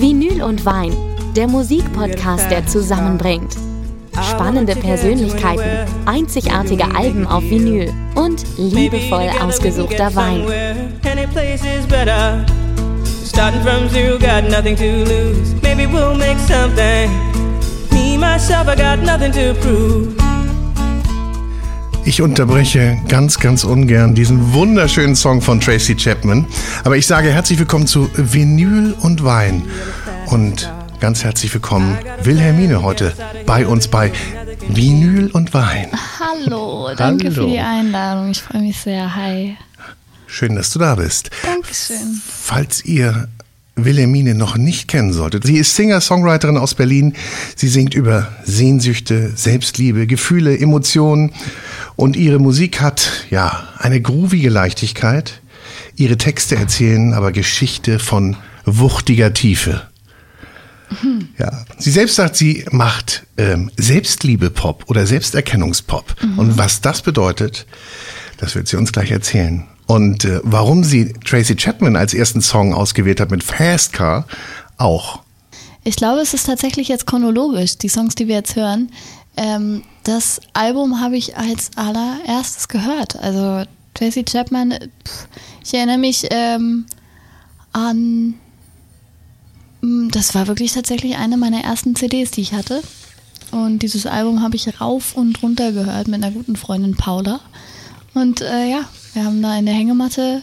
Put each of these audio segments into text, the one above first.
Vinyl und Wein, der Musikpodcast, der zusammenbringt. Spannende Persönlichkeiten, einzigartige Alben auf Vinyl und liebevoll ausgesuchter Wein. Starting from zero, got nothing to lose. Maybe we'll make something. Me, myself, I got nothing to prove. Ich unterbreche ganz, ganz ungern diesen wunderschönen Song von Tracy Chapman. Aber ich sage herzlich willkommen zu Vinyl und Wein. Und ganz herzlich willkommen Wilhelmine heute bei uns bei Vinyl und Wein. Hallo, danke Hallo. für die Einladung. Ich freue mich sehr. Hi. Schön, dass du da bist. Dankeschön. Falls ihr Wilhelmine noch nicht kennen solltet. Sie ist Singer-Songwriterin aus Berlin. Sie singt über Sehnsüchte, Selbstliebe, Gefühle, Emotionen. Und ihre Musik hat, ja, eine groovige Leichtigkeit. Ihre Texte erzählen aber Geschichte von wuchtiger Tiefe. Mhm. Ja, sie selbst sagt, sie macht ähm, Selbstliebe-Pop oder Selbsterkennungspop. Mhm. Und was das bedeutet, das wird sie uns gleich erzählen. Und äh, warum sie Tracy Chapman als ersten Song ausgewählt hat mit Fast Car, auch. Ich glaube, es ist tatsächlich jetzt chronologisch, die Songs, die wir jetzt hören. Ähm, das Album habe ich als allererstes gehört. Also Tracy Chapman, pff, ich erinnere mich ähm, an, mm, das war wirklich tatsächlich eine meiner ersten CDs, die ich hatte. Und dieses Album habe ich rauf und runter gehört mit einer guten Freundin Paula. Und äh, ja, wir haben da in der Hängematte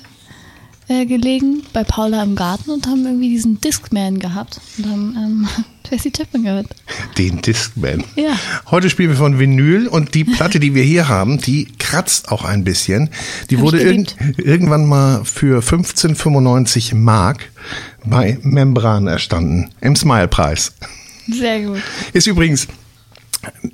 äh, gelegen bei Paula im Garten und haben irgendwie diesen Discman gehabt und haben ähm, Tracy Chapman gehört. Den Discman. Ja. Heute spielen wir von Vinyl und die Platte, die wir hier haben, die kratzt auch ein bisschen. Die Hab wurde irg irgendwann mal für 15,95 Mark bei Membran erstanden. Im Smile-Preis. Sehr gut. Ist übrigens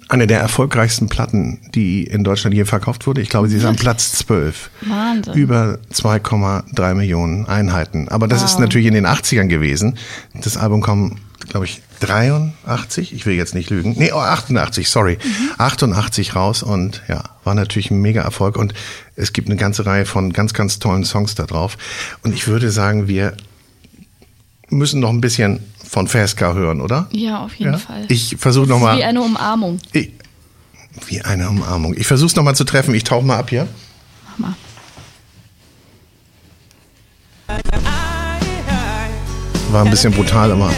eine der erfolgreichsten Platten, die in Deutschland je verkauft wurde. Ich glaube, sie ist am Platz 12. Wahnsinn. Über 2,3 Millionen Einheiten. Aber das wow. ist natürlich in den 80ern gewesen. Das Album kam, glaube ich, 83, ich will jetzt nicht lügen. Nee, oh, 88, sorry. Mhm. 88 raus und ja, war natürlich ein mega Erfolg und es gibt eine ganze Reihe von ganz, ganz tollen Songs da drauf. Und ich würde sagen, wir müssen noch ein bisschen von Feska hören, oder? Ja, auf jeden ja? Fall. Ich versuche nochmal. Wie eine Umarmung. Ich, wie eine Umarmung. Ich versuche es nochmal zu treffen. Ich tauche mal ab hier. Mach mal. War ein bisschen brutal, aber.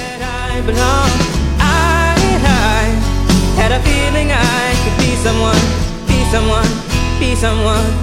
someone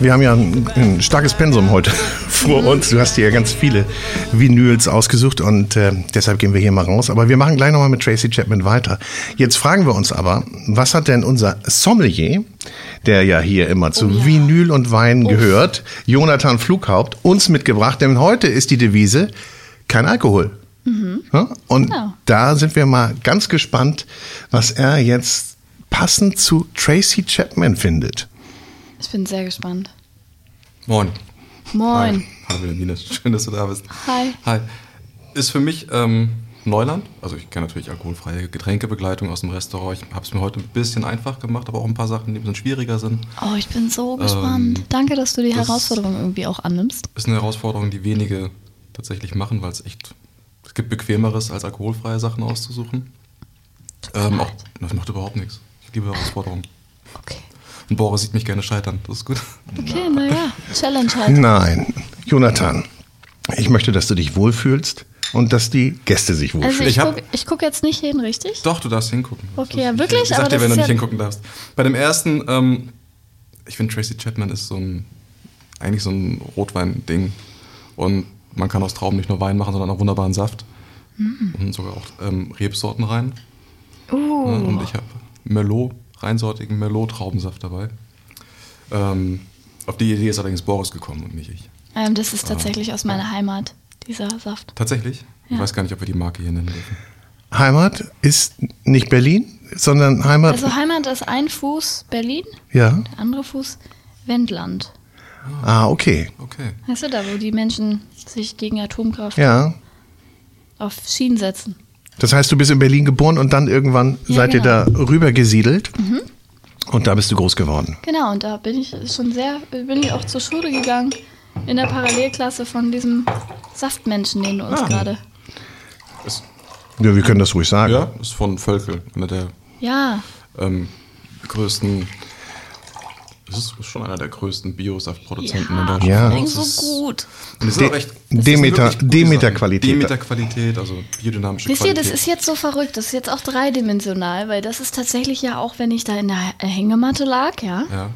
Wir haben ja ein, ein starkes Pensum heute vor uns. Du hast dir ja ganz viele Vinyls ausgesucht und äh, deshalb gehen wir hier mal raus. Aber wir machen gleich nochmal mit Tracy Chapman weiter. Jetzt fragen wir uns aber, was hat denn unser Sommelier, der ja hier immer zu oh ja. Vinyl und Wein Uff. gehört, Jonathan Flughaupt, uns mitgebracht? Denn heute ist die Devise kein Alkohol. Mhm. Und genau. da sind wir mal ganz gespannt, was er jetzt passend zu Tracy Chapman findet. Ich bin sehr gespannt. Moin. Moin. Hi. Hallo Wilhelmine, schön, dass du da bist. Hi. Hi. Ist für mich ähm, Neuland. Also ich kenne natürlich alkoholfreie Getränkebegleitung aus dem Restaurant. Ich habe es mir heute ein bisschen einfach gemacht, aber auch ein paar Sachen, die ein bisschen schwieriger sind. Oh, ich bin so gespannt. Ähm, Danke, dass du die Herausforderung irgendwie auch annimmst. Ist eine Herausforderung, die wenige tatsächlich machen, weil es echt, es gibt bequemeres, als alkoholfreie Sachen auszusuchen. Ähm, auch, das macht überhaupt nichts. Ich liebe Herausforderungen. Okay. Und Boris sieht mich gerne scheitern. Das ist gut. Okay, naja, Challenge halt. Nein, Jonathan, ich möchte, dass du dich wohlfühlst und dass die Gäste sich wohlfühlen. Also ich, ich gucke guck jetzt nicht hin, richtig? Doch, du darfst hingucken. Okay, ja, wirklich? Ich sag dir, wenn du nicht hingucken darfst. Bei dem ersten, ähm, ich finde Tracy Chapman ist so ein, eigentlich so ein Rotwein-Ding. Und man kann aus Trauben nicht nur Wein machen, sondern auch wunderbaren Saft. Mm. Und sogar auch ähm, Rebsorten rein. Uh. Und ich habe Merlot reinsortigen Merlot-Traubensaft dabei. Ähm, auf die Idee ist allerdings Boris gekommen und nicht ich. Ähm, das ist tatsächlich aus meiner Heimat, dieser Saft. Tatsächlich? Ich Ja. weiß gar nicht, ob wir die Marke hier nennen dürfen. Heimat ist nicht Berlin, sondern Heimat. Also Heimat ist ein Fuß Berlin, ja. der andere Fuß Wendland. Ah, okay. Okay. Weißt du, da wo die Menschen sich gegen Atomkraft Ja. auf Schienen setzen. Das heißt, du bist in Berlin geboren und dann irgendwann Ja, seid ihr genau. da rüber gesiedelt. Und da bist du groß geworden. Genau, und da bin ich schon sehr, bin ich auch zur Schule gegangen, in der Parallelklasse von diesem Saftmenschen, den du uns Ah. gerade. Ja, wir können das ruhig sagen. ja, ist von Völkel, einer der Ja, ähm, größten. Das ist schon einer der größten Biosaftproduzenten in Deutschland. Ja. Das so ist- gut. Und die sind De- auch echt, das Demeter- Demeter-Qualität. Demeter-Qualität, also biodynamische Wisst ihr, Qualität. das ist jetzt so verrückt, das ist jetzt auch dreidimensional, weil das ist tatsächlich ja auch, wenn ich da in der Hängematte lag, ja, ja.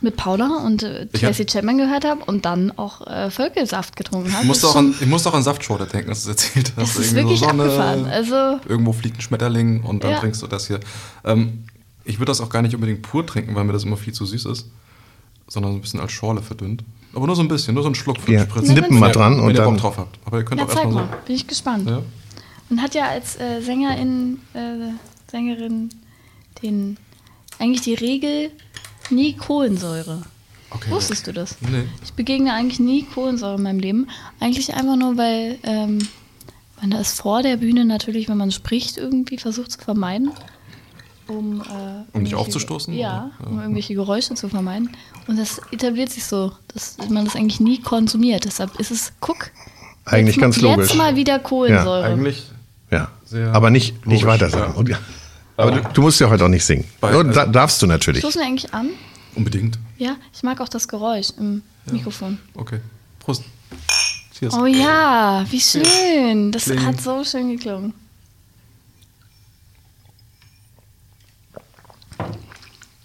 mit Paula und äh, Tracy Chapman gehört habe und dann auch äh, Völkelsaft getrunken habe. Ich musste, Das auch ist an, ich musste auch an Saftschorle denken, als du es erzählt hast. Das ist wirklich so Sonne, abgefahren. Also, Irgendwo fliegt ein Schmetterling und dann Ja. trinkst du das hier. Ähm, ich würde das auch gar nicht unbedingt pur trinken, weil mir das immer viel zu süß ist, sondern so ein bisschen als Schorle verdünnt. Aber nur so ein bisschen, nur so ein Schluck für Ja, Spritzen. nippen mal dran wenn und ihr dann. Bock drauf habt. Aber ihr könnt ja, auch zeig erstmal mal, so. bin ich gespannt. Ja. Und hat ja als äh, Sängerin, äh, Sängerin den, eigentlich die Regel nie Kohlensäure. Okay. Wusstest du das? Nee. Ich begegne eigentlich nie Kohlensäure in meinem Leben. Eigentlich einfach nur, weil ähm, man das vor der Bühne natürlich, wenn man spricht, irgendwie versucht zu vermeiden. Um, äh, irgendwelche- aufzustoßen, Ja, oder? um Ja. irgendwelche Geräusche zu vermeiden. Und das etabliert sich so, dass man das eigentlich nie konsumiert. Deshalb ist es, guck, Eigentlich jetzt, ganz mal- logisch. Jetzt mal wieder Kohlensäure. Eigentlich Ja. Sehr Aber nicht, nicht weiter sagen. ja. Und, ja. Aber du, du musst ja heute auch nicht singen. Bei- da, also- darfst du natürlich. Stoßen wir eigentlich an? unbedingt. Ja, ich mag auch das Geräusch im Mikrofon. Okay. Prost. Cheers. Oh ja, wie schön. Das Kling. hat so schön geklungen.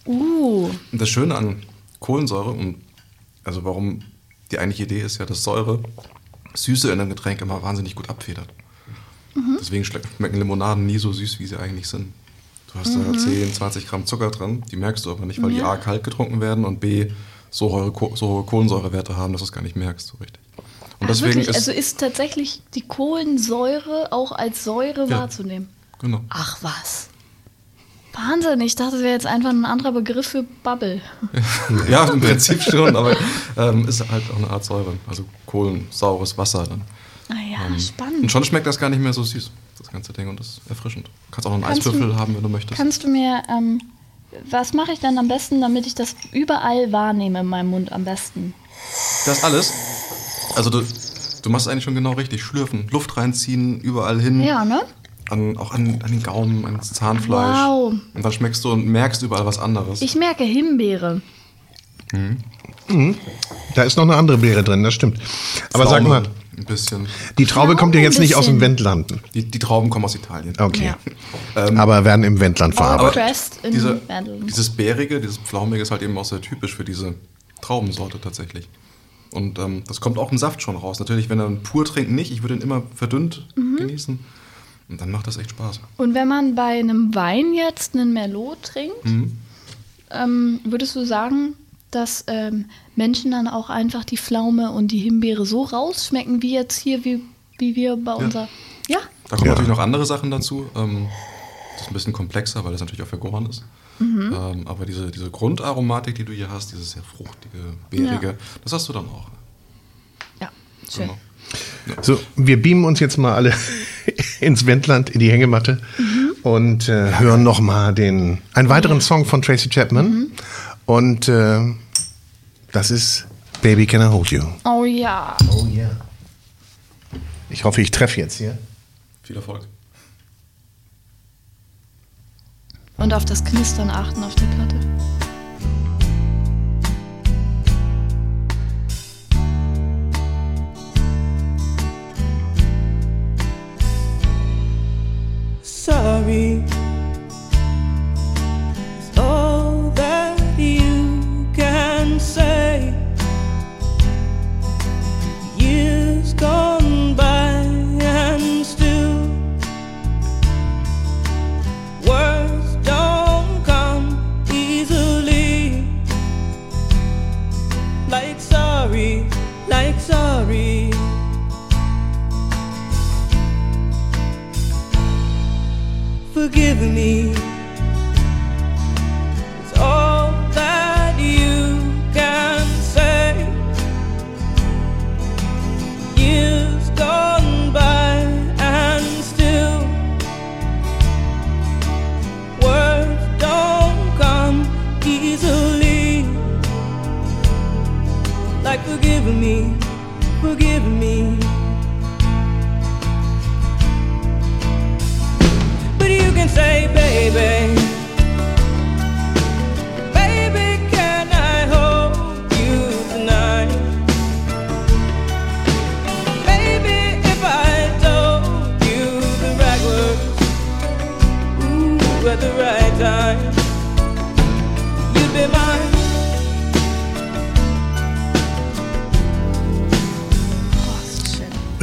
Uh, Und das Schöne an Kohlensäure, und also warum die eigentliche Idee ist ja, dass Säure Süße in einem Getränk immer wahnsinnig gut abfedert. Deswegen schmecken Limonaden nie so süß, wie sie eigentlich sind. Du hast da 10, 20 Gramm Zucker dran, die merkst du aber nicht, weil die Ja. A kalt getrunken werden und B so hohe, so hohe Kohlensäurewerte haben, dass du es gar nicht merkst so richtig. Und Ach, deswegen wirklich? ist also ist tatsächlich die Kohlensäure auch als Säure Ja. wahrzunehmen. genau. Ach was. Wahnsinn, ich dachte, das wäre jetzt einfach ein anderer Begriff für Bubble. Ja, im Prinzip schon, aber ähm, ist halt auch eine Art Säure, also kohlensaures Wasser dann. Ah ja, Und spannend. schon schmeckt das gar nicht mehr so süß, das ganze Ding, und das ist erfrischend. Du kannst auch noch einen Kannst du- Eiswürfel haben, wenn du möchtest. Kannst du mir, ähm, was mache ich dann am besten, damit ich das überall wahrnehme in meinem Mund am besten? Das alles? Also du, du machst eigentlich schon genau richtig. Schlürfen, Luft reinziehen, überall hin. Ja, ne? An, auch an, an den Gaumen, ans Zahnfleisch. Wow. Und dann schmeckst du und merkst überall was anderes. Ich merke Himbeere. Da ist noch eine andere Beere drin, das stimmt. Aber sag Pflaume, mal, Ein bisschen. die Traube Pflaume kommt ja jetzt nicht aus dem. Wendlanden. Die, die Trauben kommen aus Italien. Okay. Ja. Aber werden im Wendland verarbeitet. Diese, dieses Bärige, dieses Pflaumige ist halt eben auch sehr typisch für diese Traubensorte tatsächlich. Und ähm, das kommt auch im Saft schon raus. Natürlich, wenn er ihn pur trinkt, nicht. Ich würde ihn immer verdünnt Mhm. genießen. Und dann macht das echt Spaß. Und wenn man bei einem Wein jetzt einen Merlot trinkt, Mhm. ähm, würdest du sagen, dass ähm, Menschen dann auch einfach die Pflaume und die Himbeere so rausschmecken, wie jetzt hier, wie, wie wir bei unser. Ja, Da kommen Ja. natürlich noch andere Sachen dazu. Ähm, das ist ein bisschen komplexer, weil das natürlich auch vergoren ist. Mhm. Ähm, aber diese, diese Grundaromatik, die du hier hast, dieses sehr fruchtige, beerige, Ja. das hast du dann auch. ja, schön. Genau. So, wir beamen uns jetzt mal alle ins Wendland, in die Hängematte und äh, hören noch mal den einen weiteren Song von Tracy Chapman. Und äh, das ist Baby Can I Hold You. Oh ja. Oh yeah. Ich hoffe, ich treffe jetzt hier. Viel Erfolg. Und auf das Knistern achten auf der Platte. Sorry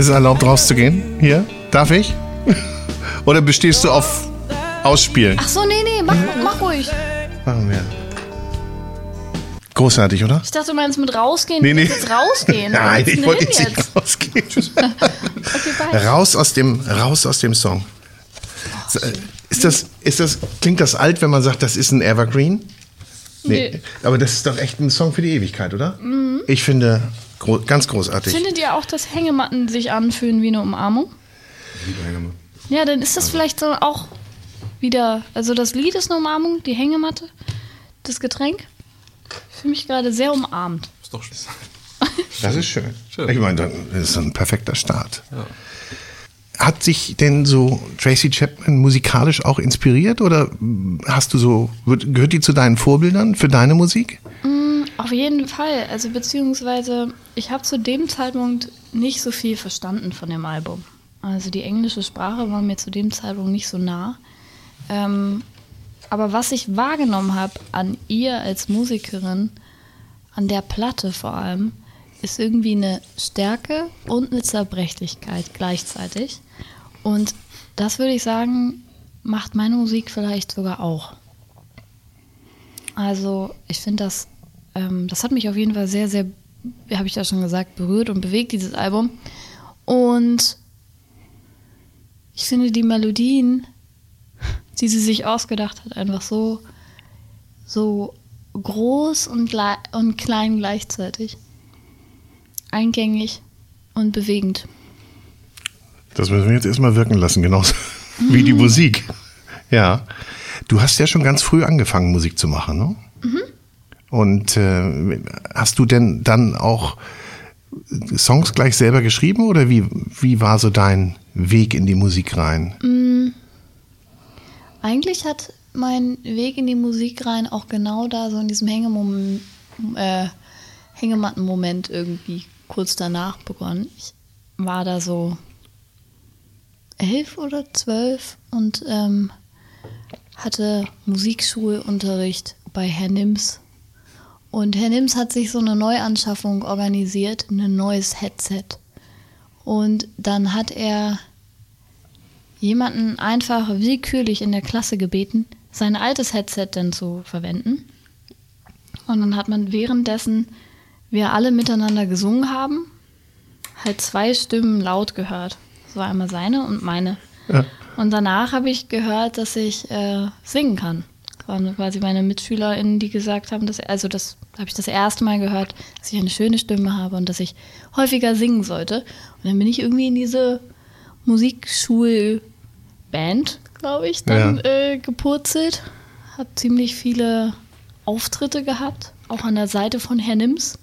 Ist es erlaubt rauszugehen? Hier? Darf ich? Oder bestehst du auf Ausspielen? Ach so, nee, nee, mach, mach ruhig. Machen wir. Großartig, oder? Ich dachte, du meinst mit rausgehen. Nee, nee. jetzt rausgehen. Nein, ich wollte jetzt nicht rausgehen. Okay. Raus aus dem, raus aus dem Song. äh, Ist das, ist das, klingt das alt, wenn man sagt, das ist ein Evergreen? Nee. Aber das ist doch echt ein Song für die Ewigkeit, oder? Ich finde, gro ganz großartig. Findet ihr auch, dass Hängematten sich anfühlen wie eine Umarmung? Ja, dann ist das vielleicht so auch wieder. Also das Lied ist eine Umarmung, die Hängematte, das Getränk. Ich fühle mich gerade sehr umarmt. Ist doch schön. Das ist schön. Schön. Ich meine, das ist ein perfekter Start. Hat sich denn so Tracy Chapman musikalisch auch inspiriert oder hast du so, gehört die zu deinen Vorbildern für deine Musik? Auf jeden Fall. Also beziehungsweise, ich habe zu dem Zeitpunkt nicht so viel verstanden von dem Album. Also die englische Sprache war mir zu dem Zeitpunkt nicht so nah. Ähm, aber was ich wahrgenommen habe an ihr als Musikerin, an der Platte vor allem, ist irgendwie eine Stärke und eine Zerbrechlichkeit gleichzeitig. Und das würde ich sagen, macht meine Musik vielleicht sogar auch. Also ich finde das, ähm, das hat mich auf jeden Fall sehr, sehr, wie habe ich ja schon gesagt, berührt und bewegt, dieses Album. Und ich finde die Melodien, die sie sich ausgedacht hat, einfach so, so groß und, und klein gleichzeitig. Eingängig und bewegend. Das müssen wir jetzt erstmal wirken lassen, genauso wie die Musik. Ja. Du hast ja schon ganz früh angefangen, Musik zu machen, ne? Und äh, hast du denn dann auch Songs gleich selber geschrieben oder wie, wie war so dein Weg in die Musik rein? Eigentlich hat mein Weg in die Musik rein auch genau da so in diesem Hängemom äh, Hängematten-Moment irgendwie kurz danach begonnen. Ich war da so elf oder zwölf und ähm, hatte Musikschulunterricht bei Herr Nims. Und Herr Nims hat sich so eine Neuanschaffung organisiert, ein neues Headset. Und dann hat er jemanden einfach willkürlich in der Klasse gebeten, sein altes Headset dann zu verwenden. Und dann hat man währenddessen wir alle miteinander gesungen haben, halt zwei Stimmen laut gehört. Das war einmal seine und meine. Ja. Und danach habe ich gehört, dass ich äh, singen kann. Das waren quasi meine MitschülerInnen, die gesagt haben, dass, also das habe ich das erste Mal gehört, dass ich eine schöne Stimme habe und dass ich häufiger singen sollte. Und dann bin ich irgendwie in diese Musikschulband, glaube ich, dann Ja. äh, gepurzelt. Habe ziemlich viele Auftritte gehabt, auch an der Seite von Herr Nims.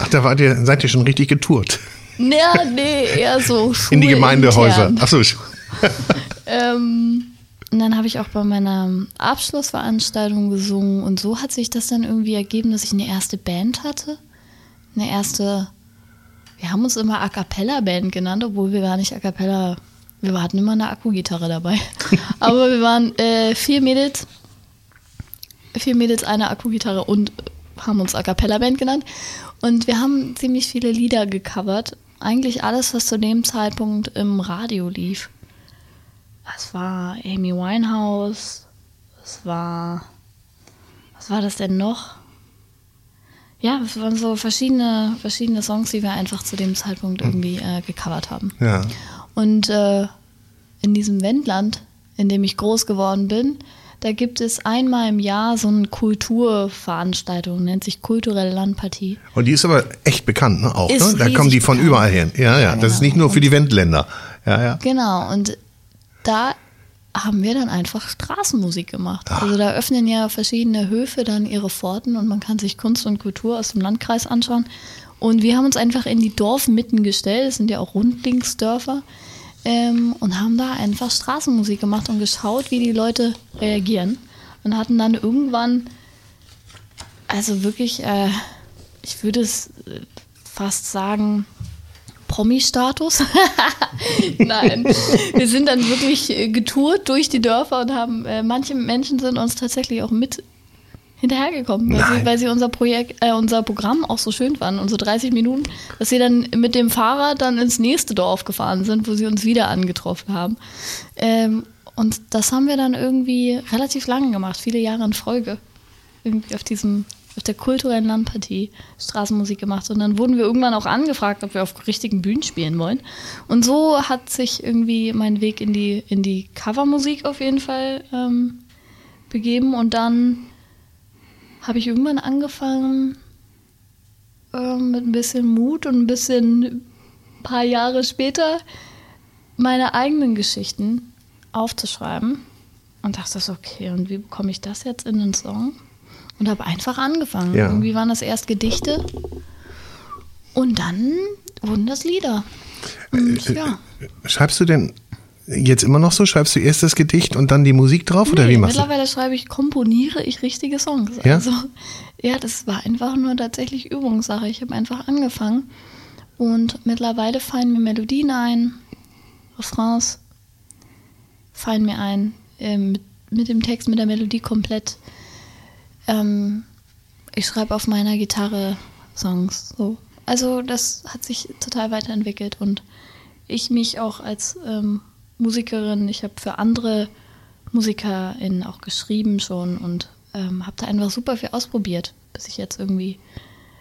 Ach, da wart ihr, seid ihr schon richtig getourt. Ja, nee, eher so In die Gemeindehäuser. Achso. Ähm, und dann habe ich auch bei meiner Abschlussveranstaltung gesungen und so hat sich das dann irgendwie ergeben, dass ich eine erste Band hatte. Eine erste, wir haben uns immer A Cappella Band genannt, obwohl wir gar nicht A Cappella, wir hatten immer eine Akkugitarre dabei. Aber wir waren äh, vier Mädels, vier Mädels, eine Akkugitarre und haben uns A Cappella Band genannt. Und wir haben ziemlich viele Lieder gecovert. Eigentlich alles, was zu dem Zeitpunkt im Radio lief. Es war Amy Winehouse. Es war. Was war das denn noch? Ja, es waren so verschiedene, verschiedene Songs, die wir einfach zu dem Zeitpunkt irgendwie äh, gecovert haben. Ja. Und äh, in diesem Wendland in dem ich groß geworden bin. Da gibt es einmal im Jahr so eine Kulturveranstaltung, nennt sich kulturelle Landpartie. Und die ist aber echt bekannt, ne? Auch, ne? Da kommen die von bekannt. überall hin. Ja, ja. Das ist genau. nicht nur für die Wendländer. Ja, ja. Genau, und da haben wir dann einfach Straßenmusik gemacht. Also da öffnen ja verschiedene Höfe dann ihre Pforten und man kann sich Kunst und Kultur aus dem Landkreis anschauen. Und wir haben uns einfach in die Dorfmitten gestellt, es sind ja auch Rundlingsdörfer, ähm, und haben da einfach Straßenmusik gemacht und geschaut, wie die Leute reagieren. Und hatten dann irgendwann, also wirklich, äh, ich würde es fast sagen, Promi-Status. Nein, wir sind dann wirklich äh, getourt durch die Dörfer und haben, äh, manche Menschen sind uns tatsächlich auch mit hinterhergekommen, weil sie, weil sie unser Projekt, äh, unser Programm auch so schön fanden, unsere 30 Minuten, dass sie dann mit dem Fahrrad dann ins nächste Dorf gefahren sind, wo sie uns wieder angetroffen haben. Ähm, und das haben wir dann irgendwie relativ lange gemacht, viele Jahre in Folge. Irgendwie auf diesem, auf der kulturellen Landpartie Straßenmusik gemacht. Und dann wurden wir irgendwann auch angefragt, ob wir auf richtigen Bühnen spielen wollen. Und so hat sich irgendwie mein Weg in die, in die Covermusik auf jeden Fall ähm, begeben. Und dann habe ich irgendwann angefangen, ähm, mit ein bisschen Mut und ein bisschen ein paar Jahre später meine eigenen Geschichten aufzuschreiben und dachte so, okay, und wie bekomme ich das jetzt in den Song? Und habe einfach angefangen. Ja. Irgendwie waren das erst Gedichte und dann wurden das Lieder. Und ja. Schreibst du denn jetzt immer noch so? Schreibst du erst das Gedicht und dann die Musik drauf? oder Nee, wie machst du? mittlerweile schreibe ich, komponiere ich richtige Songs. Ja? Also, ja, das war einfach nur tatsächlich Übungssache. Ich habe einfach angefangen und mittlerweile fallen mir Melodien ein, Refrains fallen mir ein, ähm, mit, mit dem Text, mit der Melodie komplett. Ähm, ich schreibe auf meiner Gitarre Songs. So. Also das hat sich total weiterentwickelt und ich mich auch als ähm, Musikerin, ich habe für andere MusikerInnen auch geschrieben schon und ähm, habe da einfach super viel ausprobiert, bis ich jetzt irgendwie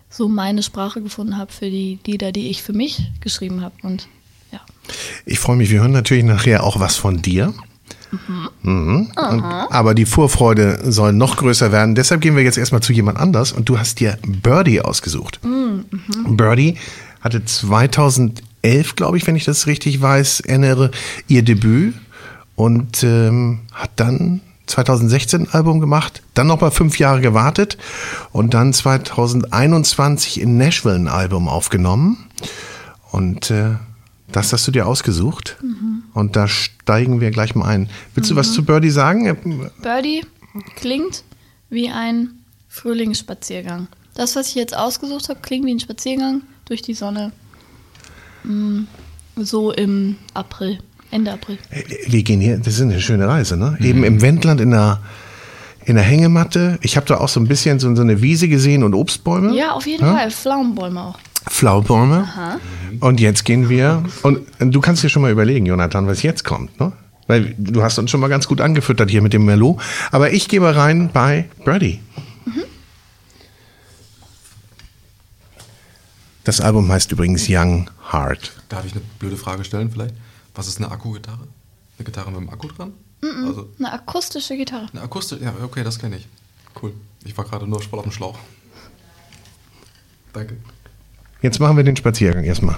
so meine Sprache gefunden habe für die Lieder, die ich für mich geschrieben habe. Und ja. Ich freue mich, wir hören natürlich nachher auch was von dir. Mhm. Und, aber die Vorfreude soll noch größer werden. Deshalb gehen wir jetzt erstmal zu jemand anders und du hast dir Birdie ausgesucht. Birdie hatte 2011, glaube ich, wenn ich das richtig weiß, erinnere, ihr Debüt und ähm, hat dann 2016 ein Album gemacht, dann nochmal fünf Jahre gewartet und dann 2021 in Nashville ein Album aufgenommen. Und äh, das hast du dir ausgesucht. Und da steigen wir gleich mal ein. Willst du was zu Birdie sagen? Birdie klingt wie ein Frühlingsspaziergang. Das, was ich jetzt ausgesucht habe, klingt wie ein Spaziergang durch die Sonne. Mm, So im April, Ende April. Wir gehen hier, das ist eine schöne Reise, ne? Eben im Wendland in der, in der Hängematte. Ich habe da auch so ein bisschen so, so eine Wiese gesehen und Obstbäume. Ja, auf jeden Ja? Fall. Pflaumenbäume auch. Flaubäume. Aha. Und jetzt gehen wir. Und du kannst dir schon mal überlegen, Jonathan, was jetzt kommt, ne? Weil du hast uns schon mal ganz gut angefüttert hier mit dem Merlot. Aber ich gehe mal rein bei Birdie. Das Album heißt übrigens Young Heart. Darf ich eine blöde Frage stellen vielleicht? Was ist eine Akkugitarre? Eine Gitarre mit einem Akku dran? Also Eine akustische Gitarre. eine Akustik, ja, okay, das kenne ich. Cool. Ich war gerade nur voll auf dem Schlauch. Danke. Jetzt machen wir den Spaziergang erstmal.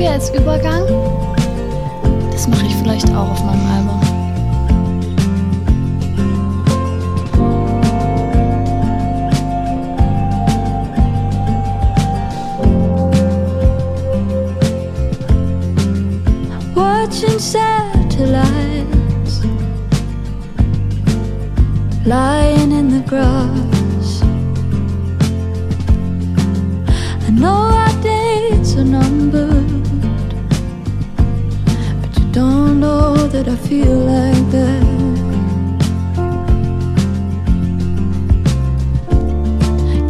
Die als Übergang. Das mache ich vielleicht auch auf meinem Album. Lying in the grass. I know our dates are numbered, but you don't know that I feel like that.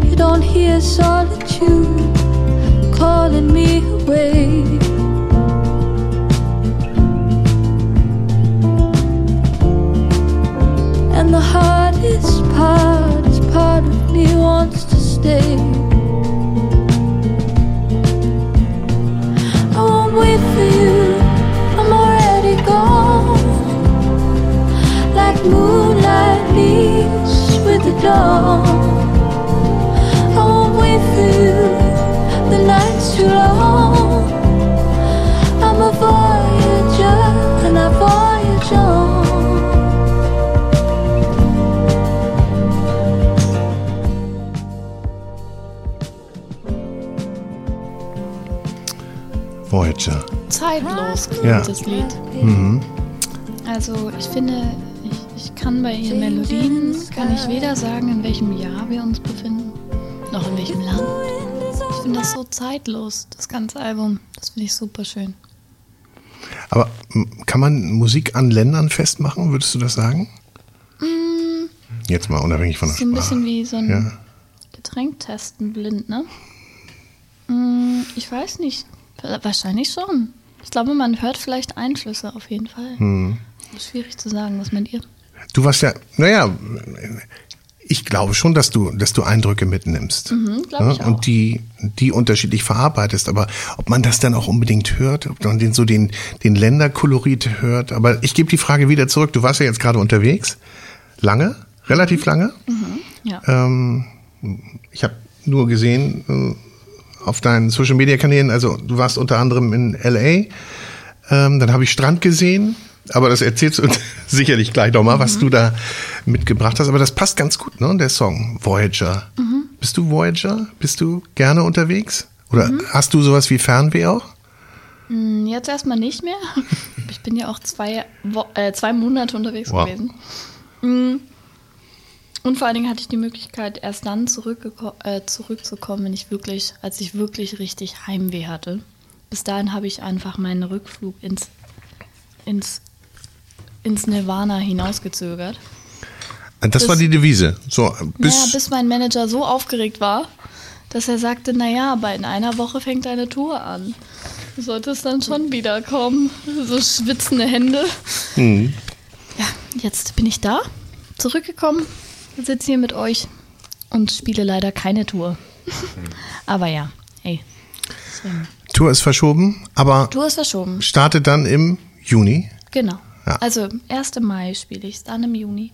You don't hear solitude calling me away. And the hardest part is part of me wants to stay. I won't wait for you, I'm already gone. Like moonlight leaves with the dawn. I won't wait for you, the night's too long. Voyager. Zeitlos klingt Ja. das Lied. Mhm. Also ich finde, ich, ich kann bei ihren Melodien, kann ich weder sagen, in welchem Jahr wir uns befinden, noch in welchem Land. Ich finde das so zeitlos, das ganze Album. Das finde ich super schön. Aber kann man Musik an Ländern festmachen, würdest du das sagen? Jetzt mal unabhängig von der Mm. So ein Sprache. bisschen wie so ein Ja. Getränk testen blind, ne? Mm, Ich weiß nicht. Wahrscheinlich schon. Ich glaube, man hört vielleicht Einflüsse auf jeden Fall. Hm. Schwierig zu sagen, was meint ihr? Du warst ja, naja, ich glaube schon, dass du, dass du Eindrücke mitnimmst. Mhm, auch. Und die, die unterschiedlich verarbeitest. Aber ob man das dann auch unbedingt hört, ob man den, so den, den Länderkolorit hört. Aber ich gebe die Frage wieder zurück. Du warst ja jetzt gerade unterwegs. Lange? Relativ lange? Ja. Ähm, ich habe nur gesehen äh, auf deinen Social Media Kanälen, also du warst unter anderem in LA, ähm, dann habe ich Strand gesehen, aber das erzählst du sicherlich gleich nochmal, was du da mitgebracht hast. Aber das passt ganz gut, ne? Der Song Voyager. Bist du Voyager? Bist du gerne unterwegs? Oder hast du sowas wie Fernweh auch? Mm, Jetzt erstmal nicht mehr. Ich bin ja auch zwei, Wo äh, zwei Monate unterwegs Wow. gewesen. Und vor allen Dingen hatte ich die Möglichkeit, erst dann äh, zurückzukommen, wenn ich wirklich, als ich wirklich richtig Heimweh hatte. Bis dahin habe ich einfach meinen Rückflug ins, ins, ins Nirvana hinausgezögert. Das Bis- war die Devise. So, bis, naja, bis mein Manager so aufgeregt war, dass er sagte, naja, aber in einer Woche fängt eine Tour an. Du solltest dann schon wiederkommen. So schwitzende Hände. Hm. Ja, jetzt bin ich da, zurückgekommen, sitze hier mit euch und spiele leider keine Tour. aber ja, hey. Deswegen. Tour ist verschoben, aber Tour ist verschoben. startet dann im Juni. Genau. Ja. Also 1. Mai spiele ich, dann im Juni.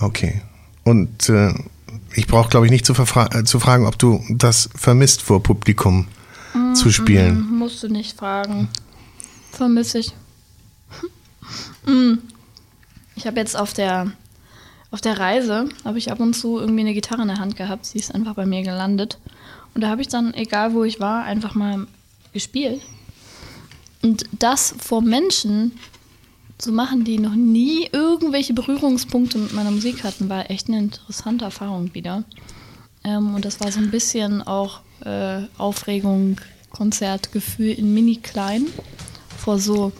Okay. Und äh, ich brauche, glaube ich, nicht zu, verfra- äh, zu fragen, ob du das vermisst, vor Publikum zu spielen. Musst du nicht fragen. Vermisse ich. Mm. Ich habe jetzt auf der, auf der Reise, habe ich ab und zu irgendwie eine Gitarre in der Hand gehabt. Sie ist einfach bei mir gelandet. Und da habe ich dann, egal wo ich war, einfach mal gespielt. Und das vor Menschen zu machen, die noch nie irgendwelche Berührungspunkte mit meiner Musik hatten, war echt eine interessante Erfahrung wieder. Ähm, und das war so ein bisschen auch äh, Aufregung, Konzertgefühl in mini klein vor so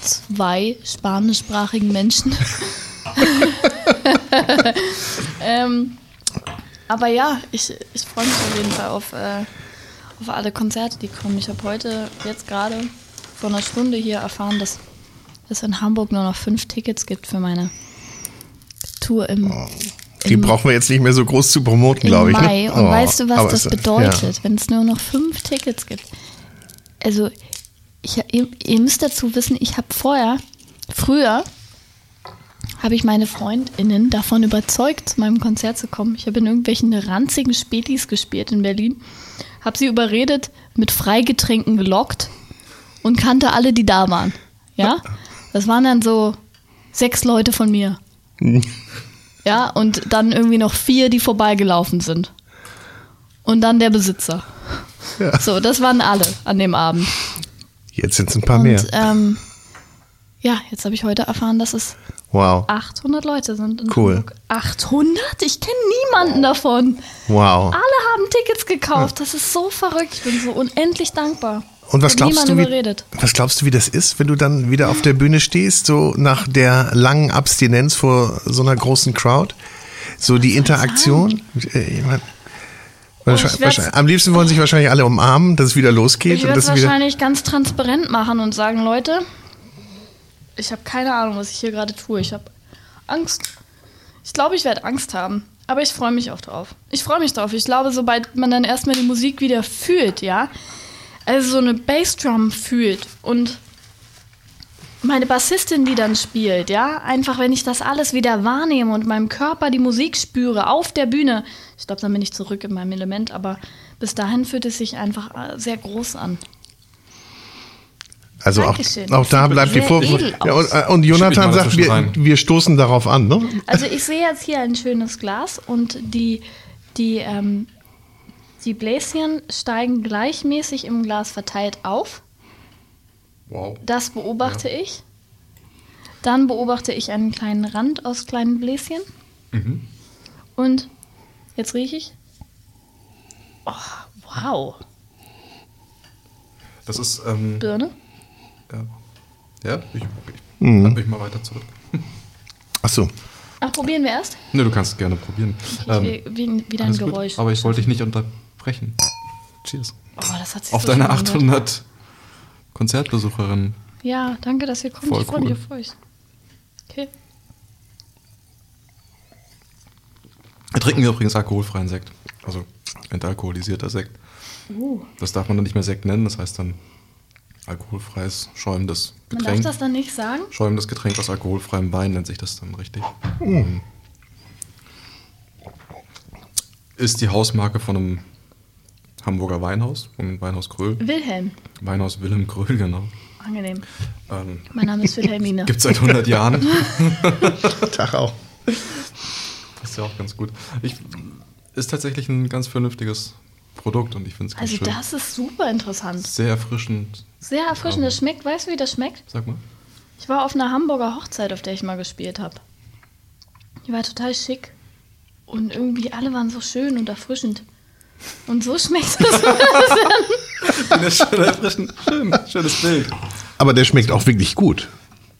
zwei spanischsprachigen Menschen. ähm, aber ja, ich, ich freue mich auf jeden Fall auf, äh, auf alle Konzerte, die kommen. Ich habe heute jetzt gerade vor einer Stunde hier erfahren, dass es in Hamburg nur noch fünf Tickets gibt für meine Tour im, Die im brauchen wir jetzt nicht mehr so groß zu promoten, glaube ich. Mai. Ne? Und Oh, weißt du, was das bedeutet, wenn es nur noch fünf Tickets gibt? Also, ich, ihr, ihr müsst dazu wissen, ich habe vorher, früher, habe ich meine FreundInnen davon überzeugt, zu meinem Konzert zu kommen. Ich habe in irgendwelchen ranzigen Spätis gespielt in Berlin, habe sie überredet, mit Freigetränken gelockt und kannte alle, die da waren. Ja? Das waren dann so sechs Leute von mir. Ja, und dann irgendwie noch vier, die vorbeigelaufen sind. Und dann der Besitzer. Ja. So, das waren alle an dem Abend. Jetzt sind es ein paar Und mehr. ähm, ja, jetzt habe ich heute erfahren, dass es Wow. 800 Leute sind. In Cool. Hamburg. 800? Ich kenne niemanden davon. Wow. Alle haben Tickets gekauft. Das ist so verrückt. Ich bin so unendlich dankbar. Und was glaubst du, wie, was glaubst du, wie das ist, wenn du dann wieder auf der Bühne stehst, so nach der langen Abstinenz vor so einer großen Crowd? So die Interaktion? Äh, ich mein, Oh, am liebsten wollen sich wahrscheinlich alle umarmen, dass es wieder losgeht. Ich und werde es wahrscheinlich ganz transparent machen und sagen, Leute, ich habe keine Ahnung, was ich hier gerade tue. Ich habe Angst. Ich glaube, ich werde Angst haben. Aber ich freue mich auch drauf. Ich freue mich drauf. Ich glaube, sobald man dann erstmal die Musik wieder fühlt, ja, also so eine Bassdrum fühlt und meine Bassistin, die dann spielt, ja, einfach wenn ich das alles wieder wahrnehme und meinem Körper die Musik spüre auf der Bühne, ich glaube, dann bin ich zurück in meinem Element, aber bis dahin fühlt es sich einfach äh, sehr groß an. Also auch, Dankeschön. auch da bleibt die Sehr Vor edel ja, und, äh, und Jonathan sagt, wir, wir stoßen darauf an. Ne? Also ich sehe jetzt hier ein schönes Glas und die, die, ähm, die Bläschen steigen gleichmäßig im Glas verteilt auf. Wow. Das beobachte ich. Dann beobachte ich einen kleinen Rand aus kleinen Bläschen. Mhm. Und jetzt rieche ich. Oh, wow. Das ist, ähm, Birne. Ja. Ja, ich, ich Mhm. halt mich mal weiter zurück. Ach so. Ach, probieren wir erst? Ne, du kannst gerne probieren. Ich Ähm, will wie, wieder ein alles gut, Geräusch. aber ich wollte dich nicht unterbrechen. Cheers. oh, das hat sich Auf so deine schön angehört. 800 Konzertbesucherinnen. Ja, danke, dass ihr kommt. Voll ich freue cool. mich auf euch. Okay. Da trinken wir übrigens alkoholfreien Sekt. Also entalkoholisierter Sekt. Uh, Das darf man dann nicht mehr Sekt nennen, das heißt dann alkoholfreies, schäumendes man darf Getränk. das dann nicht sagen? Schäumendes Getränk aus alkoholfreiem Wein nennt sich das dann richtig. Mhm. Ist die Hausmarke von einem Hamburger Weinhaus, vom Weinhaus Gröhl. Wilhelm. Weinhaus Wilhelm Gröhl, genau. Angenehm. Ähm, Mein Name ist Wilhelmine. Gibt es seit 100 Jahren. Tag auch. Das ist ja auch ganz gut. Ich, ist tatsächlich ein ganz vernünftiges Produkt und ich finde es ganz Also schön. das ist super interessant. Sehr erfrischend. Sehr erfrischend. Das schmeckt, weißt du, wie das schmeckt? Sag mal. Ich war auf einer Hamburger Hochzeit, auf der ich mal gespielt habe. Die war total schick. Und irgendwie alle waren so schön und erfrischend. Und so schmeckt das. Eine schöne, erfrischend, schön, schönes Bild. Aber der schmeckt auch wirklich gut.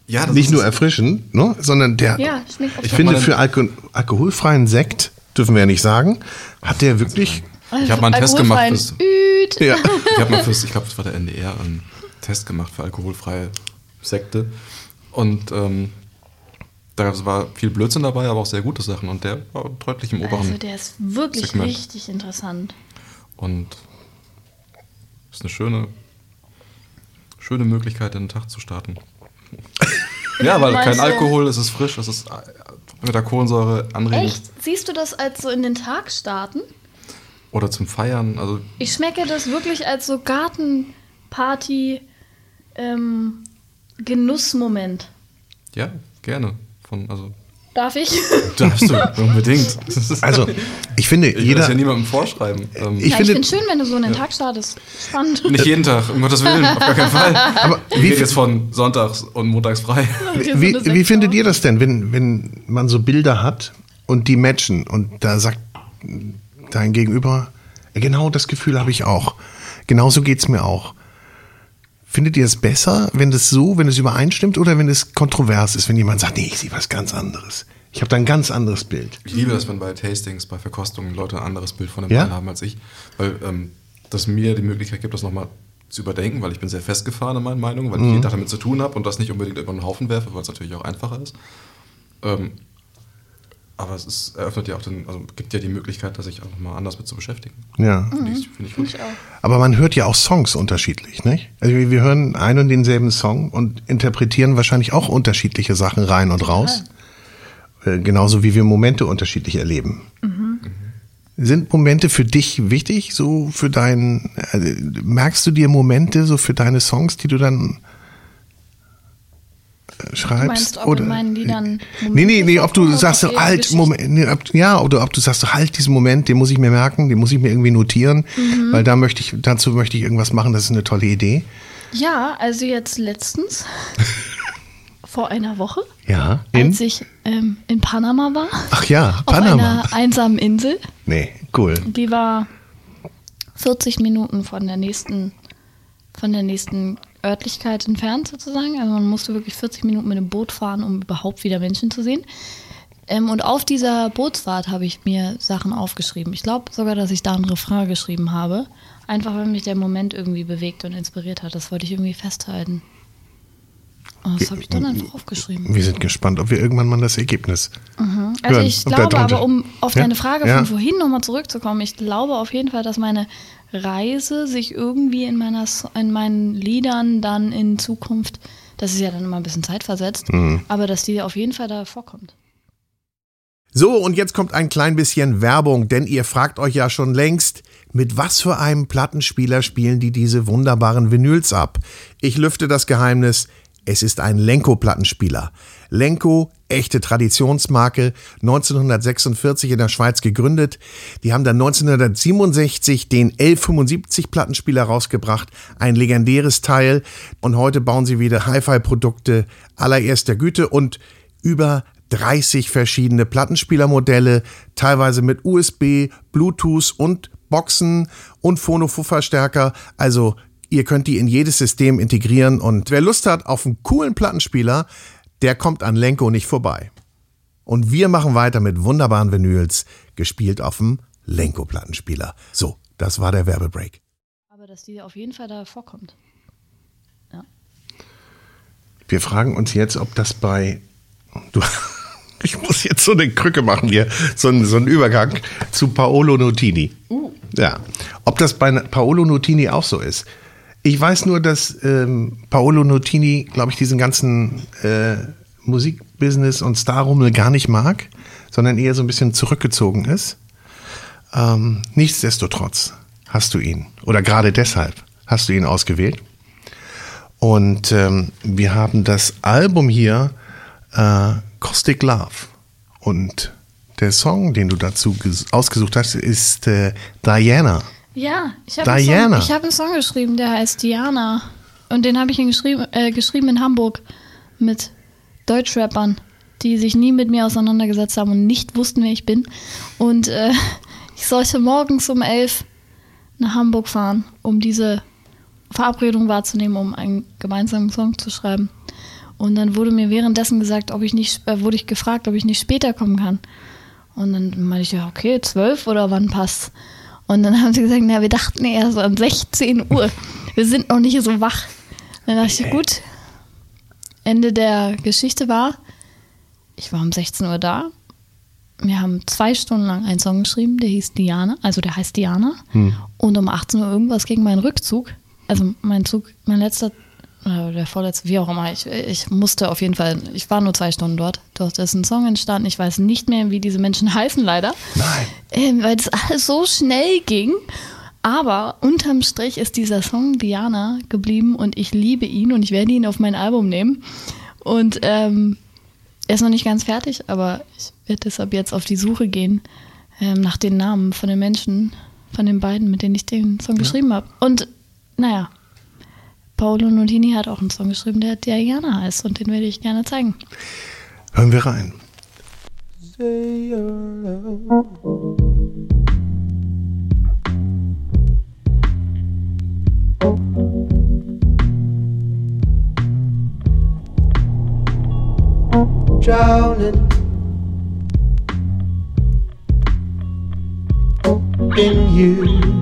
Ja, das Nicht ist nur erfrischend, ne? sondern der, ja, schmeckt auch ich finde, für Alko alkoholfreien Sekt, dürfen wir ja nicht sagen, hat der wirklich, Ich hab mal einen Test gemacht, Üd. ja, Ich habe mal fürs, ich glaube, das war der NDR, einen Test gemacht für alkoholfreie Sekte. Und ähm, da war viel Blödsinn dabei, aber auch sehr gute Sachen. Und der war deutlich im oberen. Also der ist wirklich Segment. richtig interessant. Und ist eine schöne, schöne Möglichkeit, den Tag zu starten. ja, weil kein? Alkohol, es ist frisch, es ist äh, mit der Kohlensäure anregend. Echt? Siehst du das als so in den Tag starten? Oder zum Feiern. Also Ich schmecke das wirklich als so Gartenparty ähm, Genussmoment. ja, gerne. Von, also Darf ich? darfst du unbedingt. also ich finde, ich jeder, das ja niemandem vorschreiben. Ähm, Ich ja, ich finde- finde schön, wenn du so in den Tag startest. Spannend. Nicht jeden Tag, um Gottes Willen, auf gar keinen Fall. Aber wie wie geht jetzt von sonntags und montags frei? Wie, wie Sektor. findet ihr das denn, wenn, wenn man so Bilder hat und die matchen und da sagt dein Gegenüber, genau das Gefühl habe ich auch. Genauso geht es mir auch. Findet ihr es besser, wenn das so, wenn es übereinstimmt oder wenn es kontrovers ist, wenn jemand sagt, nee, ich sehe was ganz anderes. Ich habe da ein ganz anderes Bild. Ich liebe das, wenn bei Tastings, bei Verkostungen Leute ein anderes Bild von dem Ja? Wein haben als ich, weil ähm, das mir die Möglichkeit gibt, das nochmal zu überdenken, weil ich bin sehr festgefahren in meinen Meinungen, weil ich jeden Tag damit zu tun habe und das nicht unbedingt über den Haufen werfe, weil es natürlich auch einfacher ist. Ähm, aber es ist, eröffnet ja auch den, also gibt ja die Möglichkeit, dass ich auch mal anders mit zu beschäftigen. Ja. Finde ich, finde ich gut. Ich auch. Aber man hört ja auch Songs unterschiedlich, nicht? Also wir wir hören einen und denselben Song und interpretieren wahrscheinlich auch unterschiedliche Sachen rein und raus. Äh, genauso wie wir Momente unterschiedlich erleben. Sind Momente für dich wichtig, so für deinen, also merkst du dir Momente so für deine Songs, die du dann schreibst? meinst, ob oder? in meinen Liedern Nee, nee, nee, ob du sagst, so, halt? Moment, nee, ob, ja, oder ob du sagst, so, halt diesen Moment, den muss ich mir merken, den muss ich mir irgendwie notieren, Mhm. weil da möchte ich, dazu möchte ich irgendwas machen, das ist eine tolle Idee. Ja, also jetzt letztens, vor einer Woche, Ja, in? als ich ähm, in Panama war, Ach ja, auf Panama. einer einsamen Insel. Nee, cool. Die war 40 Minuten von der nächsten, von der nächsten Örtlichkeit entfernt sozusagen. Also man musste wirklich 40 Minuten mit dem Boot fahren, um überhaupt wieder Menschen zu sehen. Ähm, und auf dieser Bootsfahrt habe ich mir Sachen aufgeschrieben. Ich glaube sogar, dass ich da einen Refrain geschrieben habe. Einfach, weil mich der Moment irgendwie bewegt und inspiriert hat. Das wollte ich irgendwie festhalten. Und das habe ich dann einfach aufgeschrieben. Wir sind gespannt, ob wir irgendwann mal das Ergebnis Also hören, ich glaube aber, um auf Ja? deine Frage Ja. von vorhin nochmal zurückzukommen, ich glaube auf jeden Fall, dass meine Reise sich irgendwie in, meiner, in meinen Liedern dann in Zukunft, das ist ja dann immer ein bisschen zeitversetzt, Mhm. aber dass die auf jeden Fall da vorkommt. So, und jetzt kommt ein klein bisschen Werbung, denn ihr fragt euch ja schon längst, mit was für einem Plattenspieler spielen die diese wunderbaren Vinyls ab? Ich lüfte das Geheimnis, es ist ein Lenko-Plattenspieler. Lenko, echte Traditionsmarke, 1946 in der Schweiz gegründet. Die haben dann 1967 den L75-Plattenspieler rausgebracht, ein legendäres Teil. Und heute bauen sie wieder Hi-Fi-Produkte allererster Güte und über 30 verschiedene Plattenspielermodelle, teilweise mit USB, Bluetooth und Boxen und Phono-Verstärker. Also ihr könnt die in jedes System integrieren und wer Lust hat auf einen coolen Plattenspieler, der kommt an Lenko nicht vorbei. Und wir machen weiter mit wunderbaren Vinyls, gespielt auf dem Lenko-Plattenspieler. So, das war der Werbebreak. Aber dass die auf jeden Fall da vorkommt. Wir fragen uns jetzt, ob das bei. Du, ich muss jetzt so eine Krücke machen hier, so einen, so einen Übergang zu Paolo Nutini. Ja. Ob das bei Paolo Nutini auch so ist. Ich weiß nur, dass ähm, Paolo Nutini, glaube ich, diesen ganzen äh, Musikbusiness und Starrummel gar nicht mag, sondern eher so ein bisschen zurückgezogen ist. Ähm, nichtsdestotrotz hast du ihn, oder gerade deshalb hast du ihn ausgewählt. Und ähm, wir haben das Album hier, äh, Caustic Love. Und der Song, den du dazu ges- ausgesucht hast, ist äh, Diana. Ja, ich habe einen, hab einen Song geschrieben, der heißt Diana. Und den habe ich in geschrieben, äh, geschrieben in Hamburg mit Deutschrappern, die sich nie mit mir auseinandergesetzt haben und nicht wussten, wer ich bin. Und äh, ich sollte morgens um elf nach Hamburg fahren, um diese Verabredung wahrzunehmen, um einen gemeinsamen Song zu schreiben. Und dann wurde mir währenddessen gesagt, ob ich nicht, äh, wurde ich gefragt, ob ich nicht später kommen kann. Und dann meinte ich, ja, okay, zwölf oder wann passt? Und dann haben sie gesagt, na, wir dachten so um 16 Uhr. Wir sind noch nicht so wach. Dann dachte ich, gut. Ende der Geschichte war, ich war um 16 Uhr da. Wir haben zwei Stunden lang einen Song geschrieben, der hieß Diana, also der heißt Diana. Und um 18 Uhr irgendwas ging mein Rückzug. Also mein Zug, mein letzter, der vorletzte, wie auch immer. Ich, ich musste auf jeden Fall, ich war nur zwei Stunden dort. Dort ist ein Song entstanden. Ich weiß nicht mehr, wie diese Menschen heißen, leider. Nein. Ähm, weil das alles so schnell ging. Aber unterm Strich ist dieser Song Diana geblieben und ich liebe ihn und ich werde ihn auf mein Album nehmen. Und ähm, er ist noch nicht ganz fertig, aber ich werde deshalb jetzt auf die Suche gehen ähm, nach den Namen von den Menschen, von den beiden, mit denen ich den Song geschrieben habe. Und naja, Paolo Nutini hat auch einen Song geschrieben, der Diana heißt und den werde ich gerne zeigen. Hören wir rein. drowning in you.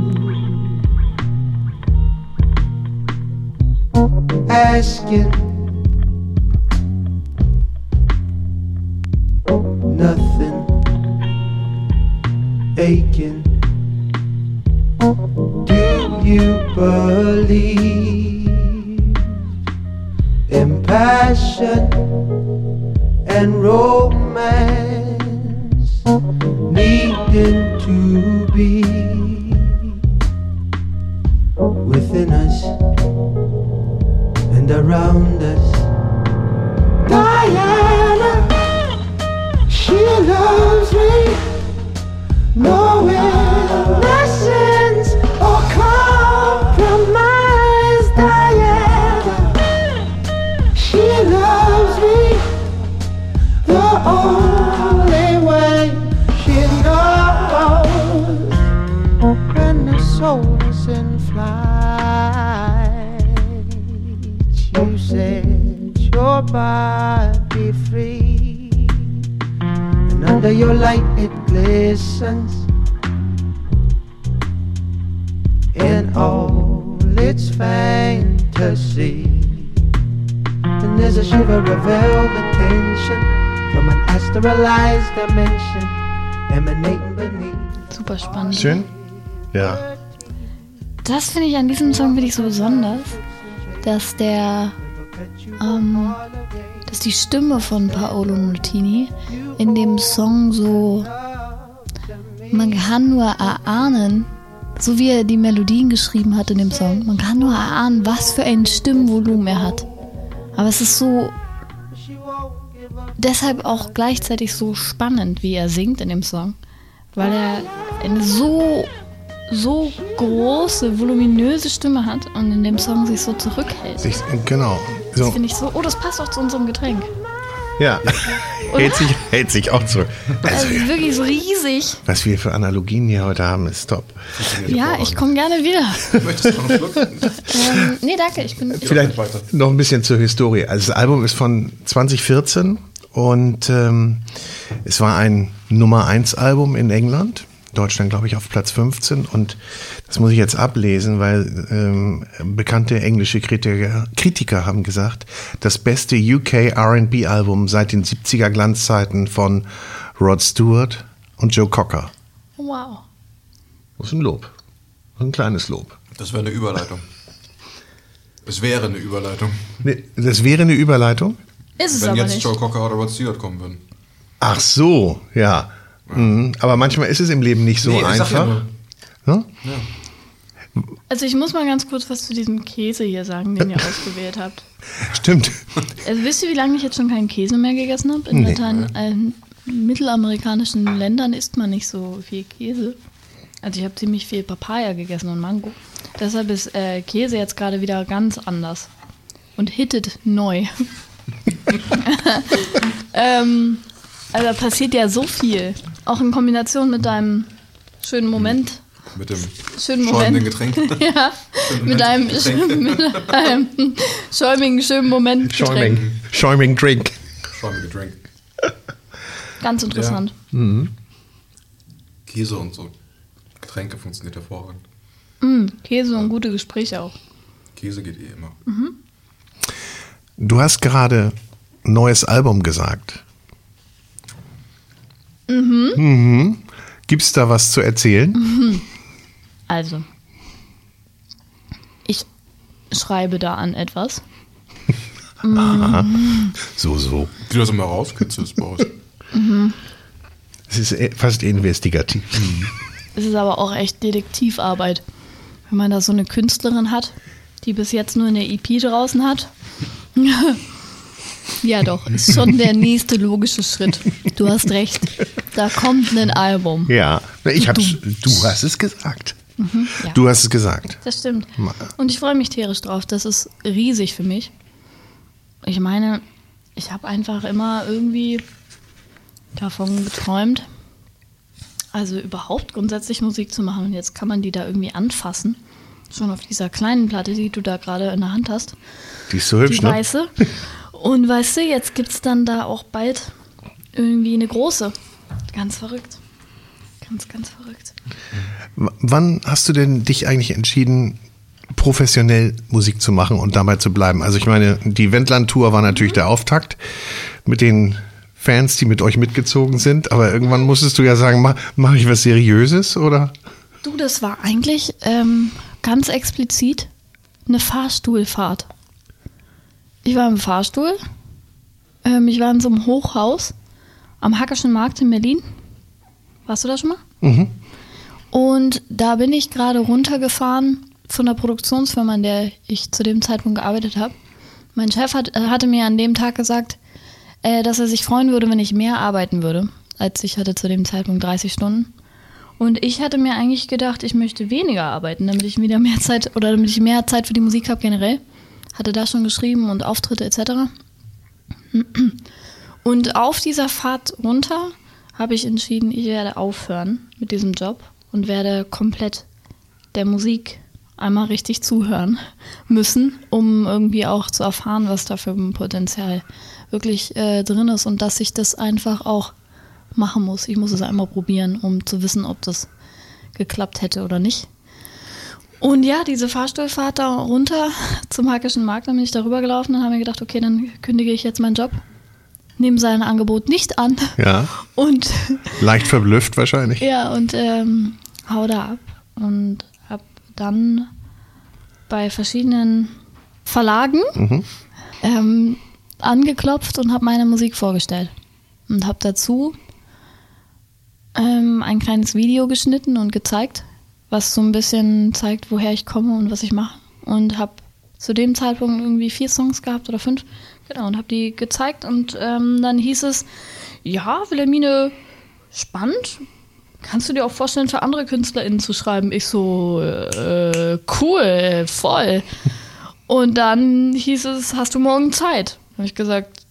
asking. Nothing aching. Do you believe in passion and romance needing to be within us? Around us. Diana, she loves under your light it glistens in all its fantasy. And there's a shiver of velvet tension from an astralized dimension emanating beneath. Super spannend. Schön? Ja. Das finde ich an diesem Song wirklich so besonders, dass der, ähm, dass die Stimme von Paolo Nutini in dem Song so, man kann nur erahnen, so wie er die Melodien geschrieben hat in dem Song, man kann nur erahnen, was für ein Stimmvolumen er hat. Aber es ist so, deshalb auch gleichzeitig so spannend, wie er singt in dem Song, weil er eine so so große, voluminöse Stimme hat und in dem Song sich so zurückhält. Sich, genau. Das So, finde ich so, oh, das passt auch zu unserem Getränk. ja. hält, sich, hält sich auch zurück. Also Also, wirklich so riesig. was wir für Analogien hier heute haben, ist top. Ja, ich komme gerne wieder. Möchtest du noch einen Schluck? Ähm, nee, danke, ich bin. Vielleicht weiter. noch ein bisschen zur Historie. Also das Album ist von 2014 und ähm, es war ein Nummer 1 Album in England. Deutschland, glaube ich, auf Platz 15 und das muss ich jetzt ablesen, weil ähm, bekannte englische Kritiker, Kritiker haben gesagt, das beste UK R&B-Album seit den 70er Glanzzeiten von Rod Stewart und Joe Cocker. Wow. Das ist ein Lob. Ein kleines Lob. Das wäre eine Überleitung. Es wäre eine Überleitung. Nee, Das wäre eine Überleitung? Ist es Wenn aber jetzt nicht. Joe Cocker oder Rod Stewart kommen würden. Ach so, ja. Mhm. Aber manchmal ist es im Leben nicht so Nee, ja einfach. Hm? Also ich muss mal ganz kurz was zu diesem Käse hier sagen, den ihr ausgewählt habt. Stimmt. Also wisst ihr, wie lange ich jetzt schon keinen Käse mehr gegessen habe? In Nee. Latein, in mittelamerikanischen Ländern isst man nicht so viel Käse. Also ich habe ziemlich viel Papaya gegessen und Mango. Deshalb ist äh, Käse jetzt gerade wieder ganz anders und hittet neu. ähm, also da passiert ja so viel. Auch in Kombination mit deinem schönen Moment. Mit dem Schönen Moment. Getränk. Ja, mit einem, Getränk. mit einem schäumigen, schönen Moment. Getränk. Schäuming. Schäuming Drink. Schäumige Drink. Ganz interessant. Käse und so. Getränke funktioniert hervorragend. Mm, Käse und gute Gespräche auch. Käse geht eh immer. Du hast gerade neues Album gesagt. Mhm. Gibt's da was zu erzählen? Also, ich schreibe da an etwas. So, so. Die das immer rauskitzelst, Boris. Es ist eh- fast investigativ. Es ist aber auch echt Detektivarbeit. Wenn man da so eine Künstlerin hat, die bis jetzt nur eine EP draußen hat. Ja, doch, ist schon der nächste logische Schritt. Du hast recht. Da kommt ein Album. Ja, ich hab's, du hast es gesagt. ja. Du hast es gesagt. Das stimmt. Und ich freue mich tierisch drauf. Das ist riesig für mich. Ich meine, ich habe einfach immer irgendwie davon geträumt, also überhaupt grundsätzlich Musik zu machen. Und jetzt kann man die da irgendwie anfassen. Schon auf dieser kleinen Platte, die du da gerade in der Hand hast. Die ist so hübsch, die ne? weiße. Und weißt du, jetzt gibt es dann da auch bald irgendwie eine große. Ganz verrückt. Ganz, ganz verrückt. W- Wann hast du denn dich eigentlich entschieden, professionell Musik zu machen und dabei zu bleiben? Also ich meine, die Wendland-Tour war natürlich der Auftakt mit den Fans, die mit euch mitgezogen sind, aber irgendwann musstest du ja sagen, mache mach ich was Seriöses oder? Du, das war eigentlich ähm, ganz explizit eine Fahrstuhlfahrt. Ich war im Fahrstuhl. Ähm, ich war in so einem Hochhaus am Hackerschen Markt in Berlin. Warst du da schon mal? Mhm. Und da bin ich gerade runtergefahren von der Produktionsfirma, in der ich zu dem Zeitpunkt gearbeitet habe, Mein Chef hat, äh, hatte mir an dem Tag gesagt, äh, dass er sich freuen würde, wenn ich mehr arbeiten würde, als ich hatte zu dem Zeitpunkt 30 Stunden. Und ich hatte mir eigentlich gedacht, ich möchte weniger arbeiten, damit ich wieder mehr Zeit oder damit ich mehr Zeit für die Musik habe generell. Hatte da schon geschrieben und Auftritte etc. Und auf dieser Fahrt runter habe ich entschieden, ich werde aufhören mit diesem Job und werde komplett der Musik einmal richtig zuhören müssen, um irgendwie auch zu erfahren, was da für ein Potenzial wirklich äh, drin ist und dass ich das einfach auch machen muss. Ich muss es einmal probieren, um zu wissen, ob das geklappt hätte oder nicht. Und ja, diese Fahrstuhlfahrt da runter zum Hackischen Markt, dann bin ich darüber gelaufen und habe mir gedacht, okay, dann kündige ich jetzt meinen Job, nehme sein Angebot nicht an Ja. und Leicht verblüfft wahrscheinlich. ja, und ähm, hau da ab und hab dann bei verschiedenen Verlagen ähm, angeklopft und habe meine Musik vorgestellt. Und habe dazu ähm, ein kleines Video geschnitten und gezeigt, was so ein bisschen zeigt, woher ich komme und was ich mache. Und habe zu dem Zeitpunkt irgendwie vier Songs gehabt oder fünf. Genau, und habe die gezeigt. Und ähm, dann hieß es, ja, Wilhelmine, spannend. Kannst du dir auch vorstellen, für andere KünstlerInnen zu schreiben? Ich so, äh, cool, voll. Und dann hieß es, hast du morgen Zeit? Habe ich gesagt,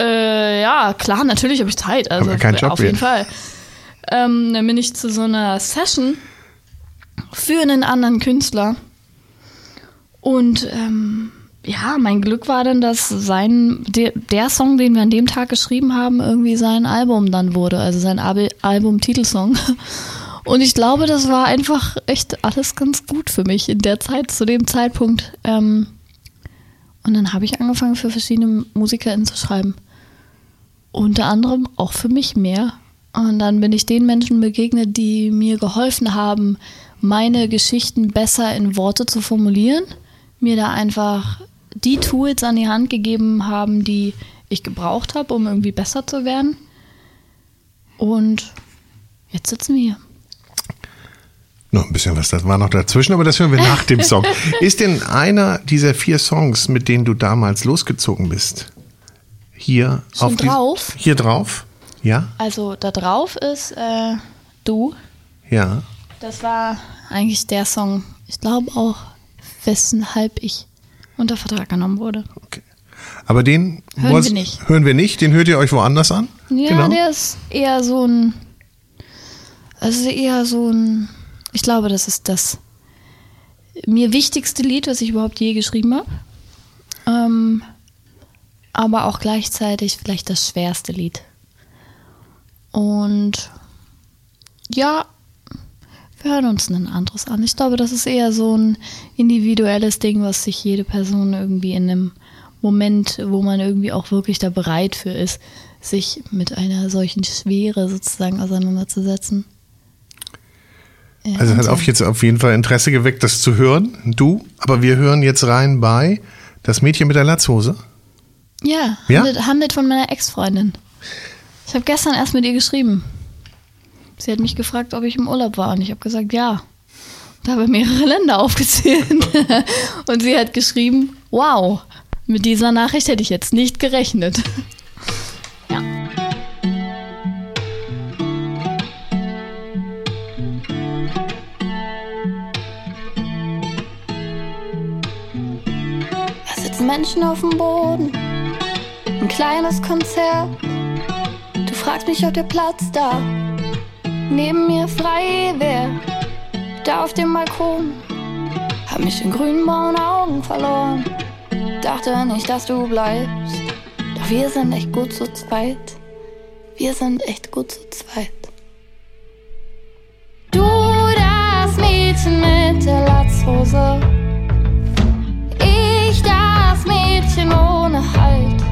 äh, ja, klar, natürlich habe ich Zeit. Also kein Job auf jeden jetzt. Fall. Ähm, dann bin ich zu so einer Session für einen anderen Künstler. Und ähm, ja, mein Glück war dann, dass sein, der, der Song, den wir an dem Tag geschrieben haben, irgendwie sein Album dann wurde, also sein Al- Album-Titelsong. Und ich glaube, das war einfach echt alles ganz gut für mich in der Zeit, zu dem Zeitpunkt. Ähm, und dann habe ich angefangen, für verschiedene MusikerInnen zu schreiben. Unter anderem auch für mich mehr. Und dann bin ich den Menschen begegnet, die mir geholfen haben, meine Geschichten besser in Worte zu formulieren. Mir da einfach die Tools an die Hand gegeben haben, die ich gebraucht habe, um irgendwie besser zu werden. Und jetzt sitzen wir hier. Noch ein bisschen was, das war noch dazwischen, aber das hören wir nach dem Song. Ist denn einer dieser vier Songs, mit denen du damals losgezogen bist, hier Schon auf die- drauf? Hier drauf? Ja? Also da drauf ist äh, Du. Ja. Das war eigentlich der Song, ich glaube auch, weshalb ich unter Vertrag genommen wurde. Okay. Aber den Hören wollt's- wir nicht. Hören wir nicht, den hört ihr euch woanders an? Ja, genau. der ist eher so ein. Also eher so ein. Ich glaube, das ist das mir wichtigste Lied, was ich überhaupt je geschrieben habe. Ähm, aber auch gleichzeitig vielleicht das schwerste Lied. Und ja, wir hören uns ein anderes an. Ich glaube, das ist eher so ein individuelles Ding, was sich jede Person irgendwie in einem Moment, wo man irgendwie auch wirklich da bereit für ist, sich mit einer solchen Schwere sozusagen auseinanderzusetzen. Ja, Also hat auf jetzt auf jeden Fall Interesse geweckt, das zu hören. Du, aber wir hören jetzt rein bei Das Mädchen mit der Latzhose. Ja, Ja? handelt, handelt von meiner Ex-Freundin. Ich habe gestern erst mit ihr geschrieben. Sie hat mich gefragt, ob ich im Urlaub war und ich habe gesagt, ja. Da habe mehrere Länder aufgezählt. und sie hat geschrieben, wow, mit dieser Nachricht hätte ich jetzt nicht gerechnet. ja. Da sitzen Menschen auf dem Boden. Ein kleines Konzert. Fragst mich, ob der Platz da neben mir frei wäre. Da auf dem Balkon hab mich in grünen braunen Augen verloren. Dachte nicht, dass du bleibst. Doch wir sind echt gut zu zweit. Wir sind echt gut zu zweit. Du, das Mädchen mit der Latzhose. Ich, das Mädchen ohne Halt.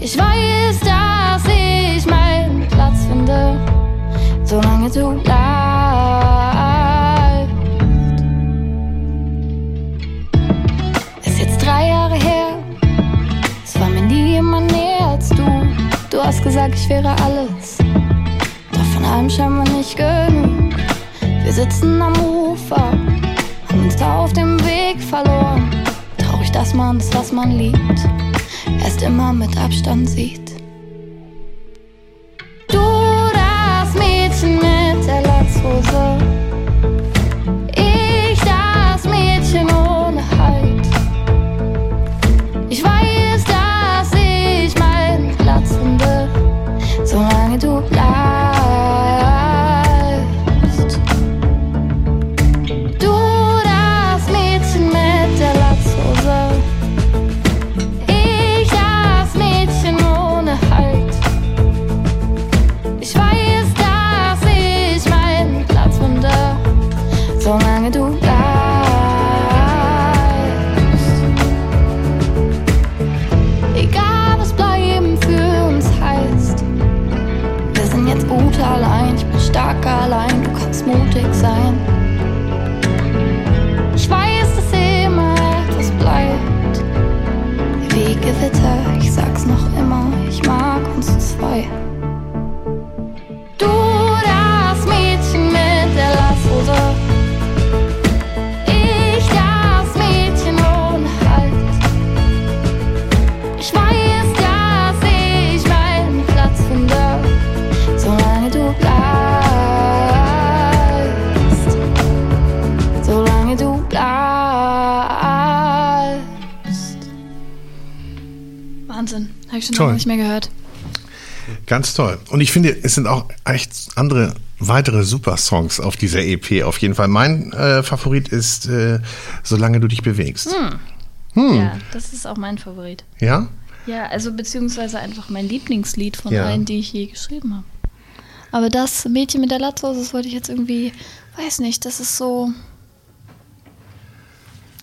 Ich weiß, dass Platz finde, solange du bleibst. Ist jetzt drei Jahre her, es war mir nie jemand näher als du. Du hast gesagt, ich wäre alles, doch von allem scheinbar nicht genug. Wir sitzen am Ufer, haben uns da auf dem Weg verloren. Traurig dass man das, was man liebt, erst immer mit Abstand sieht. Nicht mehr gehört. Ganz toll. Und ich finde, es sind auch echt andere weitere super Songs auf dieser EP. Auf jeden Fall. Mein äh, Favorit ist äh, Solange du dich bewegst. Hm. Ja, das ist auch mein Favorit. Ja? Ja, also beziehungsweise einfach mein Lieblingslied von Ja. allen, die ich je geschrieben habe. Aber das Mädchen mit der Latzhose, das wollte ich jetzt irgendwie, weiß nicht, das ist so.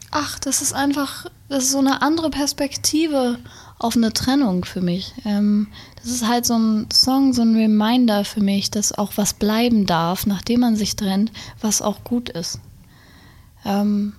Ach, das ist einfach, das ist so eine andere Perspektive auf eine Trennung für mich. Ähm, das ist halt so ein Song, so ein Reminder für mich, dass auch was bleiben darf, nachdem man sich trennt, was auch gut ist. Ähm,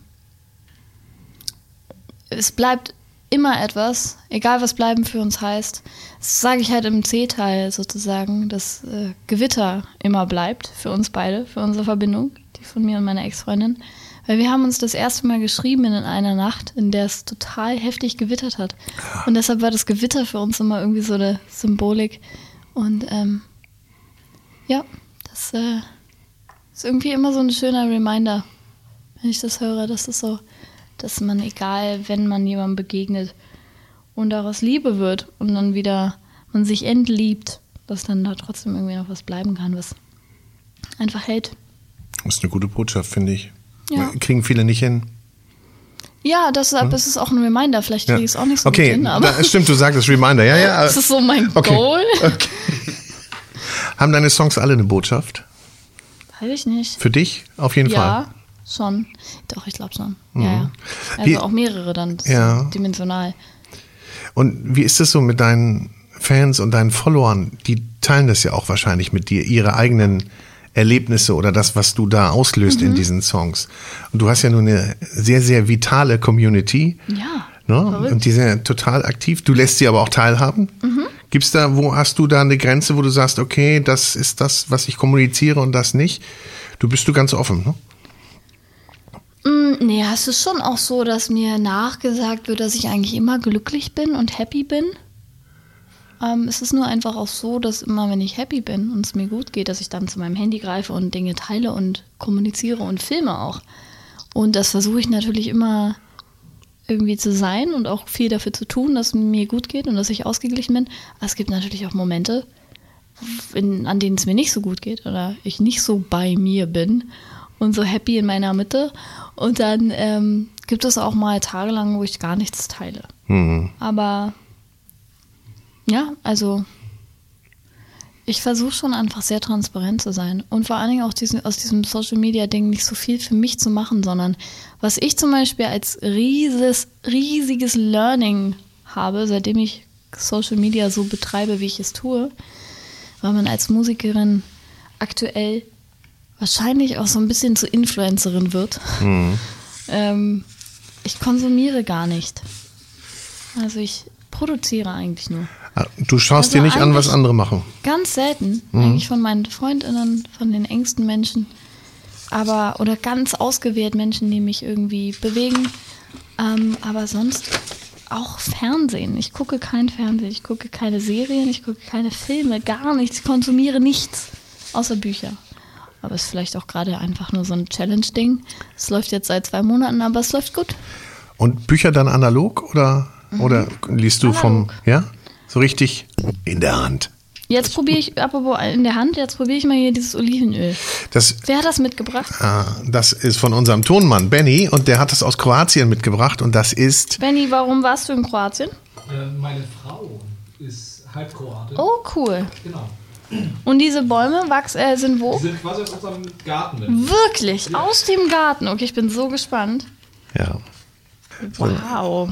es bleibt immer etwas, egal was bleiben für uns heißt. Das sage ich halt im C-Teil sozusagen, dass äh, Gewitter immer bleibt für uns beide, für unsere Verbindung, die von mir und meiner Ex-Freundin. Weil wir haben uns das erste Mal geschrieben in einer Nacht, in der es total heftig gewittert hat. Und deshalb war das Gewitter für uns immer irgendwie so eine Symbolik. Und ähm, ja, das äh, ist irgendwie immer so ein schöner Reminder, wenn ich das höre, dass das so, dass man egal, wenn man jemandem begegnet und daraus Liebe wird und dann wieder man sich entliebt, dass dann da trotzdem irgendwie noch was bleiben kann, was einfach hält. Das ist eine gute Botschaft, finde ich. Ja. Kriegen viele nicht hin. Ja, deshalb ist es auch ein Reminder. Vielleicht kriege ich es auch nicht so okay, gut hin, da, stimmt, du sagtest Reminder. Ja, ja. das ist so mein Okay. Goal. Haben deine Songs alle eine Botschaft? Weiß ich nicht. Für dich? Auf jeden Fall. Ja, schon. Doch, ich glaube schon. Ja, ja. Also Wie- auch mehrere dann. Das Ja. Dimensional. Und wie ist es so mit deinen Fans und deinen Followern? Die teilen das ja auch wahrscheinlich mit dir, ihre eigenen Erlebnisse oder das, was du da auslöst Mhm. in diesen Songs. Und du hast ja nun eine sehr, sehr vitale Community. Ja. Ne? Und die sind ja total aktiv. Du lässt sie aber auch teilhaben. Mhm. Gibt's da, wo hast du da eine Grenze, wo du sagst, okay, das ist das, was ich kommuniziere und das nicht? Du bist du ganz offen, ne? Mm, Nee, es ist schon auch so, dass mir nachgesagt wird, dass ich eigentlich immer glücklich bin und happy bin. Ähm, es ist nur einfach auch so, dass immer, wenn ich happy bin und es mir gut geht, dass ich dann zu meinem Handy greife und Dinge teile und kommuniziere und filme auch. Und das versuche ich natürlich immer irgendwie zu sein und auch viel dafür zu tun, dass es mir gut geht und dass ich ausgeglichen bin. Aber es gibt natürlich auch Momente, in, an denen es mir nicht so gut geht oder ich nicht so bei mir bin und so happy in meiner Mitte. Und dann ähm, gibt es auch mal tagelang, wo ich gar nichts teile. Mhm. Aber ja, also ich versuche schon einfach sehr transparent zu sein und vor allen Dingen auch diesen, aus diesem Social Media Ding nicht so viel für mich zu machen, sondern was ich zum Beispiel als rieses, riesiges Learning habe, seitdem ich Social Media so betreibe, wie ich es tue, weil man als Musikerin aktuell wahrscheinlich auch so ein bisschen zur Influencerin wird. Ähm, ich konsumiere gar nicht. Also ich produziere eigentlich nur. Ah, Du schaust Also dir nicht an, was andere machen. Ganz selten, eigentlich von meinen Freundinnen, von den engsten Menschen, aber oder ganz ausgewählt Menschen, die mich irgendwie bewegen. Ähm, aber sonst auch Fernsehen. Ich gucke kein Fernsehen, ich gucke keine Serien, ich gucke keine Filme, gar nichts. Ich konsumiere nichts außer Bücher. Aber es ist vielleicht auch gerade einfach nur so ein Challenge-Ding. Es läuft jetzt seit zwei Monaten, aber es läuft gut. Und Bücher dann analog oder, oder liest du vom, ja? So richtig in der Hand. Jetzt probiere ich, apropos in der Hand, jetzt probiere ich mal hier dieses Olivenöl. Das, Wer hat das mitgebracht? äh, das ist von unserem Tonmann Benny und der hat das aus Kroatien mitgebracht und das ist, Benny, warum warst du in Kroatien? Äh, meine Frau ist Halbkroatin. Oh, cool. Genau. Und diese Bäume wachsen, äh, sind wo? Die sind quasi aus unserem Garten. drin. Wirklich, aus dem Garten. Okay, ich bin so gespannt. ja. Wow.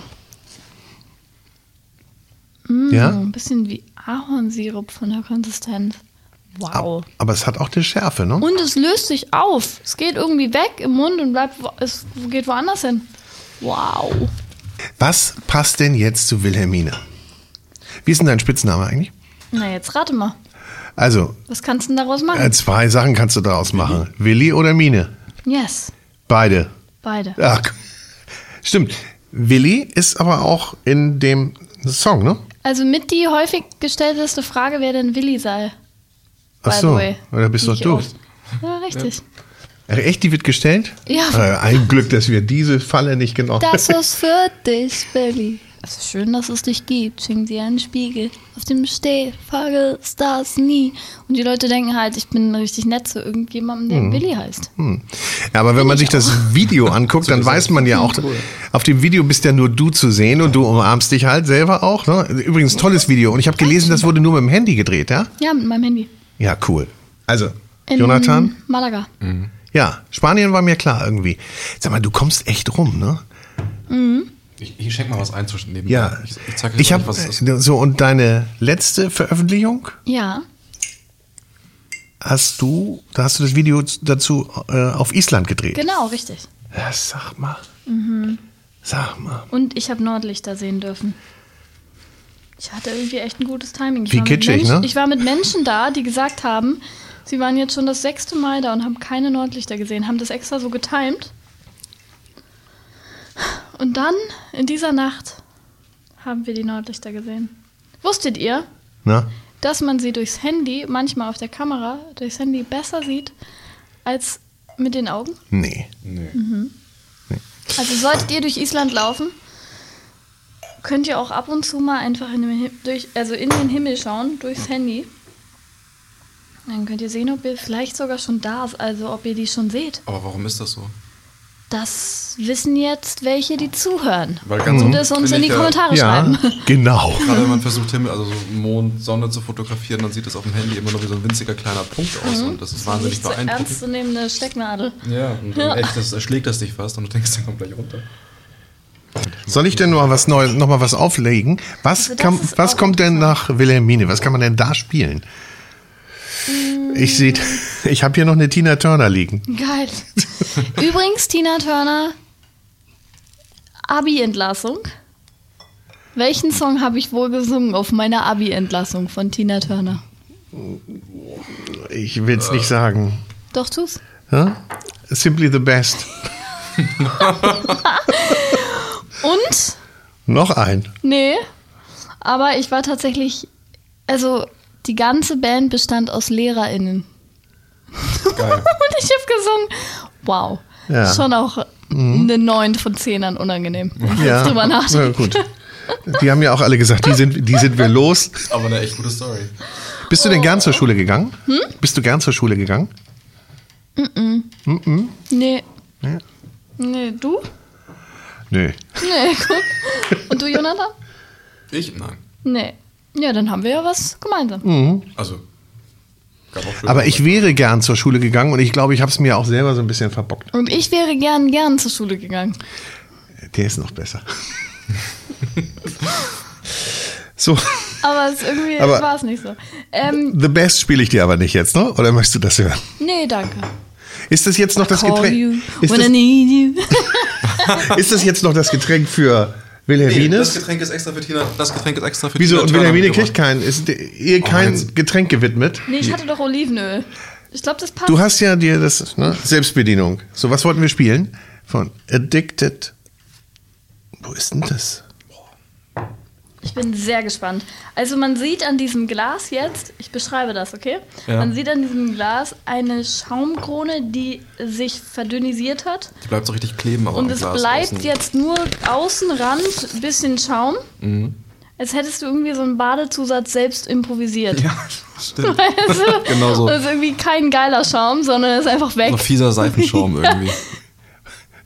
Mm, Ja? Ein bisschen wie Ahornsirup von der Konsistenz. Wow. Aber es hat auch eine Schärfe, ne? Und es löst sich auf. Es geht irgendwie weg im Mund und bleibt, es geht woanders hin. Wow. Was passt denn jetzt zu Wilhelmine? Wie ist denn dein Spitzname eigentlich? Na, jetzt rate mal. Also, Was kannst du denn daraus machen? äh, zwei Sachen kannst du daraus machen. Willi oder Mine? yes, Beide. beide. Ach, stimmt. Willi ist aber auch in dem Song, ne? Also mit die häufig gestellteste Frage, wer denn Willi sei. Ach so. Oder bist doch du? Ja, richtig. Ach, Echt, die wird gestellt? Ja. Äh, ein Glück, dass wir diese Falle nicht genommen Das ist für dich, Willi. Es ist schön, dass es dich gibt. Schenk dir einen Spiegel. Auf dem Steh, vergiss das nie. Und die Leute denken halt, ich bin richtig nett zu irgendjemandem, der Willi heißt. Ja, aber wenn man sich das Video anguckt, dann weiß man ja auch, auf dem Video bist ja nur du zu sehen und du umarmst dich halt selber auch. Ne? Übrigens, tolles Video. Und ich habe gelesen, das wurde nur mit dem Handy gedreht, ja? Ja, mit meinem Handy. Ja, cool. Also, In Jonathan? Malaga. Ja, Spanien war mir klar irgendwie. Sag mal, du kommst echt rum, ne? Ich, ich schenk mal was ein zwischen nebenbei. Ja. Ich, ich zeig dir Ich habe was es ist. so und deine letzte Veröffentlichung Ja. hast du, da hast du das Video dazu äh, auf Island gedreht. Genau, richtig. Ja, sag mal. Mhm. Sag mal. Und ich habe Nordlichter sehen dürfen. Ich hatte irgendwie echt ein gutes Timing. Ich Wie kitschig, Menschen, ne? Ich war mit Menschen da, die gesagt haben, sie waren jetzt schon das sechste Mal da und haben keine Nordlichter gesehen, haben das extra so getimt. Und dann, in dieser Nacht, haben wir die Nordlichter gesehen. Wusstet ihr, Na? dass man sie durchs Handy, manchmal auf der Kamera, durchs Handy besser sieht als mit den Augen? Nee. Also solltet ihr durch Island laufen, könnt ihr auch ab und zu mal einfach in den, durch, also in den Himmel schauen, durchs Handy. Dann könnt ihr sehen, ob ihr vielleicht sogar schon da ist, also ob ihr die schon seht. Aber warum ist das so? Das wissen jetzt welche, die zuhören. Weil ganz Und es uns in die ja- Kommentare Ja, schreiben. genau. Gerade wenn man versucht, Himmel, also so Mond, Sonne zu fotografieren, dann sieht das auf dem Handy immer nur wie so ein winziger kleiner Punkt aus und das ist wahnsinnig Nicht so ernst beeindruckend. zu nehmende Stecknadel. Ja, und dann echt, das erschlägt das dich fast und du denkst, der kommt gleich runter. Soll ich denn noch was Neues, noch mal was auflegen? Was, Also das kam, ist was kommt denn nach Wilhelmine? Was kann man denn da spielen? Ich sehe, ich habe hier noch eine Tina Turner liegen. Geil. Übrigens, Tina Turner, Abi-Entlassung. Welchen Song habe ich wohl gesungen auf meiner Abi-Entlassung von Tina Turner? Ich will es nicht sagen. Doch, tu's. Ja? Simply the best. Und? Noch ein. Nee. Aber ich war tatsächlich, also die ganze Band bestand aus LehrerInnen. Geil. Und ich habe gesungen, wow. Ja. Schon auch eine 9 von 10 an unangenehm. Wenn ich Ja, drüber nachdenke. ja, gut. Die haben ja auch alle gesagt, die sind, die sind wir los. Aber eine echt gute Story. Bist du denn gern zur Schule gegangen? Hm? Bist du gern zur Schule gegangen? Nee. Ja. Nee, du? Nö. Nee, guck. Und du, Jonathan? Ich? Nein. Nee. Ja, dann haben wir ja was gemeinsam. Also, auch schöne Aber ich wäre gern zur Schule gegangen und ich glaube, ich habe es mir auch selber so ein bisschen verbockt. Und ich wäre gern, gern zur Schule gegangen. Der ist noch besser. so, Aber es irgendwie war es nicht so. Ähm, The Best spiele ich dir aber nicht jetzt, ne? Oder möchtest du das hören? nee, danke. Ist das jetzt noch das Getränk? Ist when I das, need you. ist das jetzt noch das Getränk für Nee, das? Getränk ist extra für Tina. Das Getränk ist extra für Wieso? Tina Und Turner Wilhelmine kriegt keinen. Ist ihr kein jetzt- Getränk gewidmet? Nee, ich hatte doch Olivenöl. Ich glaube, das passt. Du hast ja dir das, ne? Selbstbedienung. So, was wollten wir spielen? Von Addicted Wo ist denn das? Ich bin sehr gespannt. Also man sieht an diesem Glas jetzt, ich beschreibe das, okay? Ja. Man sieht an diesem Glas eine Schaumkrone, die sich verdünnisiert hat. Die bleibt so richtig kleben, aber Und es Glas bleibt außen. jetzt nur Außenrand, bisschen Schaum. Mhm. Als hättest du irgendwie so einen Badezusatz selbst improvisiert. Ja, stimmt. Also, Genau so. Das ist irgendwie kein geiler Schaum, sondern ist einfach weg. So fieser Seifenschaum irgendwie.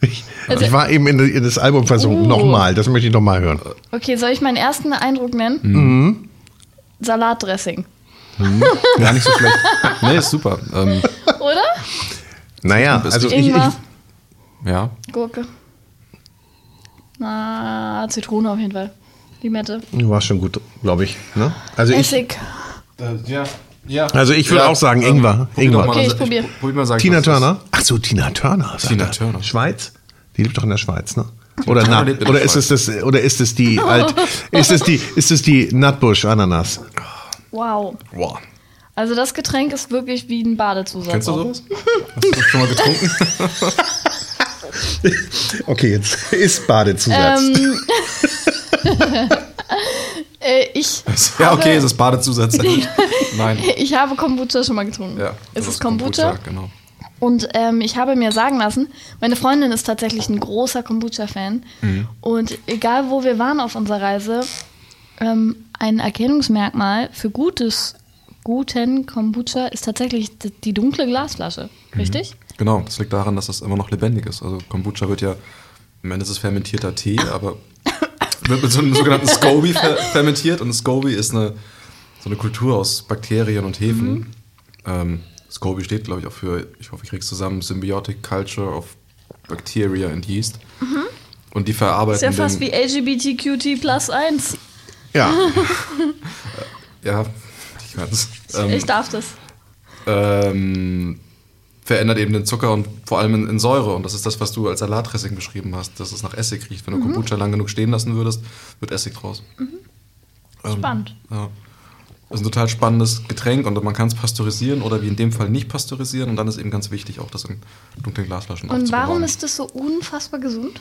Ich, Also- ich war eben in, in das Album versunken. Oh. Nochmal, das möchte ich nochmal hören. Okay, soll ich meinen ersten Eindruck nennen? Mhm. Salatdressing. Gar nicht so schlecht. Nee, ist super. Ähm, Oder? Naja, also ich, ich, ja, Gurke. Na, Zitrone auf jeden Fall. Limette. du warst schon gut, glaube ich. Ne? Also ich, Essig. ja, ja. Also ich würde auch sagen ähm, Ingwer. probier Ingwer. Okay, ich also probier. Mal sagen, Tina. Turner. Ach so, Tina Turner. Tina er. Turner. Schweiz? Die lebt doch in der Schweiz, ne? Oder, der oder ist es das oder ist es die alt ist es die ist es die Nutbush Ananas? Wow. Boah. Also das Getränk ist wirklich wie ein Badezusatz. Kennst du sowas? Hast du das schon mal getrunken? Okay, jetzt ist Badezusatz. Ähm, äh, ich, ja, okay, es ist Badezusatz. Nein. ich habe Kombucha schon mal getrunken. Ja, es ist Kombucha. Genau. Und ähm, ich habe mir sagen lassen, meine Freundin ist tatsächlich ein großer Kombucha-Fan. Mhm. Und egal wo wir waren auf unserer Reise, ähm, ein Erkennungsmerkmal für gutes, guten Kombucha ist tatsächlich die dunkle Glasflasche. Mhm. Richtig? Genau, das liegt daran, dass das immer noch lebendig ist. Also Kombucha wird ja, Ende ist es fermentierter Tee, aber wird mit so einem sogenannten SCOBY fer fermentiert. Und SCOBY ist eine, so eine Kultur aus Bakterien und Hefen. Mhm. Ähm, SCOBY steht, glaube ich, auch für, ich hoffe, ich krieg's zusammen, Symbiotic Culture of Bacteria and Yeast. Und die verarbeiten Mhm. Ist ja fast den, wie LGBTQT plus 1. ja, Ja, ich kann's. Ähm, ich darf das. ähm, verändert eben den Zucker und vor allem in, in Säure. Und das ist das, was du als Salatdressing beschrieben hast, dass es nach Essig riecht. Wenn du Kombucha lang genug stehen lassen würdest, wird Essig draus. Ähm, Spannend. Ja. Das ist ein total spannendes Getränk und man kann es pasteurisieren oder wie in dem Fall nicht pasteurisieren. Und dann ist eben ganz wichtig, auch das in dunklen Glasflaschen Und warum ist das so unfassbar gesund?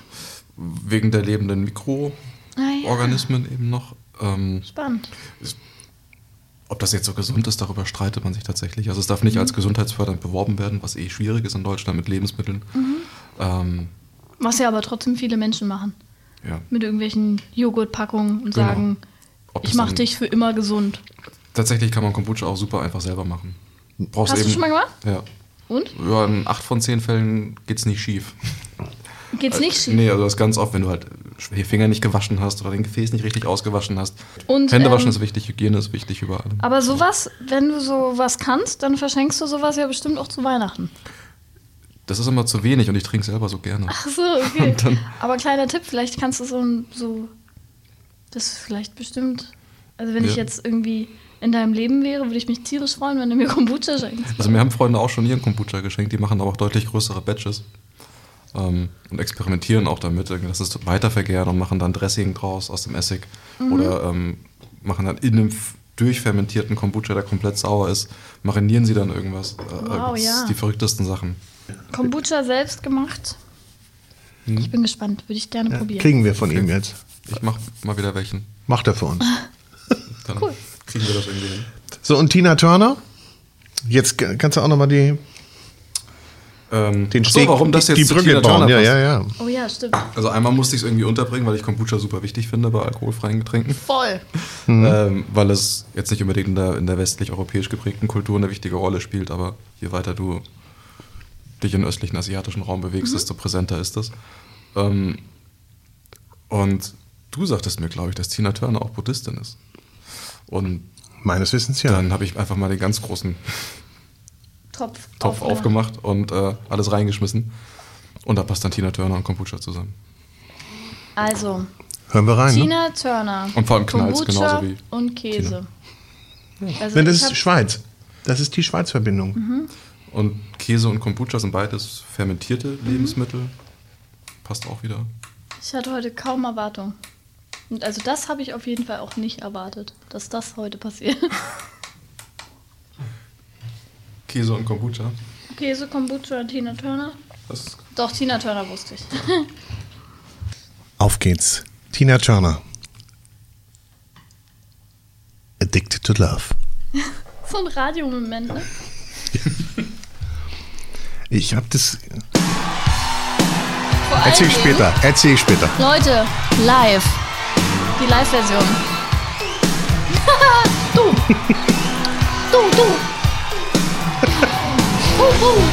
Wegen der lebenden Mikroorganismen Ah, ja. eben noch. Ähm, Spannend. Ob das jetzt so gesund ist, darüber streitet man sich tatsächlich. Also es darf nicht Mhm. als gesundheitsfördernd beworben werden, was eh schwierig ist in Deutschland mit Lebensmitteln. Mhm. Ähm, Was ja aber trotzdem viele Menschen machen. ja. Mit irgendwelchen Joghurtpackungen und Genau. sagen, Ob ich das mach dann- dich für immer gesund. Tatsächlich kann man Kombucha auch super einfach selber machen. Brauchst Hast du eben, schon mal gemacht? Ja. Und? ja. In acht von zehn Fällen geht's nicht schief. Geht's nicht schief? Nee, also das ist ganz oft, wenn du halt Finger nicht gewaschen hast oder den Gefäß nicht richtig ausgewaschen hast. Und, Hände waschen ähm, ist wichtig, Hygiene ist wichtig überall. Aber sowas, wenn du sowas kannst, dann verschenkst du sowas ja bestimmt auch zu Weihnachten. Das ist immer zu wenig und ich trinke selber so gerne. Ach so, okay. Aber kleiner Tipp, vielleicht kannst du so ein, so, das ist vielleicht bestimmt, also wenn ich Ja. jetzt irgendwie in deinem Leben wäre, würde ich mich tierisch freuen, wenn du mir Kombucha schenkst. Also mir haben Freunde auch schon ihren Kombucha geschenkt, die machen aber auch deutlich größere Batches. Ähm, und experimentieren auch damit, dass es weitervergären und machen dann Dressing draus aus dem Essig. Mhm. Oder ähm, machen dann in einem durchfermentierten Kombucha, der komplett sauer ist, marinieren sie dann irgendwas. Äh, Wow, ja. Die verrücktesten Sachen. Kombucha selbst gemacht. Ich bin gespannt, würde ich gerne ja, probieren. kriegen wir von ihm jetzt. Ich mach mal wieder welchen. Macht er für uns. Dann Cool. kriegen wir das irgendwie hin. So und Tina Turner? Jetzt kannst du auch noch mal die Ähm, den Steg, so, warum das die, jetzt die zu Brücke Tina bauen. Turner Ja, ja, ja. Oh ja, stimmt. Also einmal musste ich es irgendwie unterbringen, weil ich Kombucha super wichtig finde bei alkoholfreien Getränken. Voll. ähm, weil es jetzt nicht unbedingt in der, in der westlich-europäisch geprägten Kultur eine wichtige Rolle spielt, aber je weiter du dich im östlichen asiatischen Raum bewegst, desto präsenter ist das. Ähm, und du sagtest mir, glaube ich, dass Tina Turner auch Buddhistin ist. Und Meines Wissens ja. dann habe ich einfach mal den ganz großen Topf. Topf aufgemacht. aufgemacht und äh, alles reingeschmissen. Und da passt dann Tina Turner und Kombucha zusammen. Also, Hören wir rein. Ne? Tina Turner. Und vor allem Kombucha genauso wie und Käse. Also Nein, das ist Schweiz. Das ist die Schweiz-Verbindung. Und Käse und Kombucha sind beides fermentierte Lebensmittel. Passt auch wieder. Ich hatte heute kaum Erwartung. Und also das habe ich auf jeden Fall auch nicht erwartet, dass das heute passiert. Käse und Kombucha. Käse, Kombucha, Tina Turner. Das Doch, Tina Turner wusste ich. Auf geht's. Tina Turner. Addicted to Love. So ein Radiomoment, ne? Ich hab das. Erzähl ich später. Erzähl ich später. Leute, live. Die Live-Version. du. Du, du.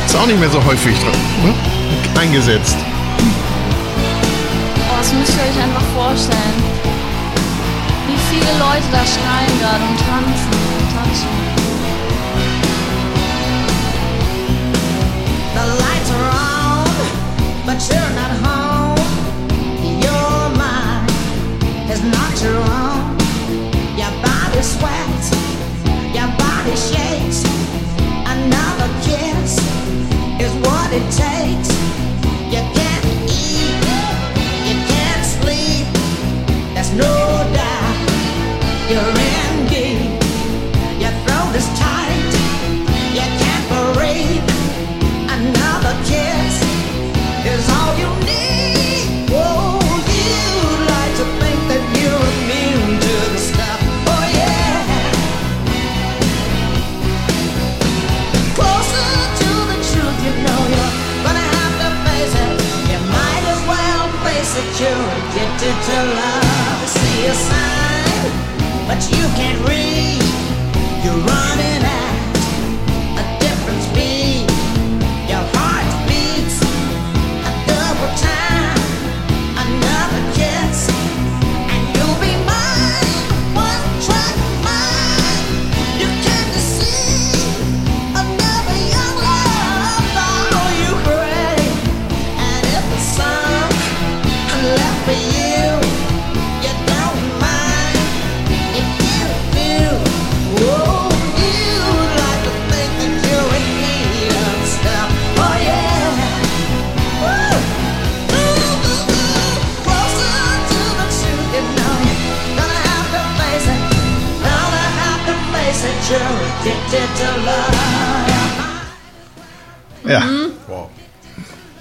Ist auch nicht mehr so häufig dran, ne? eingesetzt. Oh, das müsst ihr euch einfach vorstellen. Wie viele Leute da schreien gerade und tanzen und tanzen. The lights are on, but you're not home. Your mind is not your own. Your body sweats, your body shakes. What it takes. You can't eat, you can't sleep. There's no doubt you're addicted to. See a sign, but you Ja. Wow.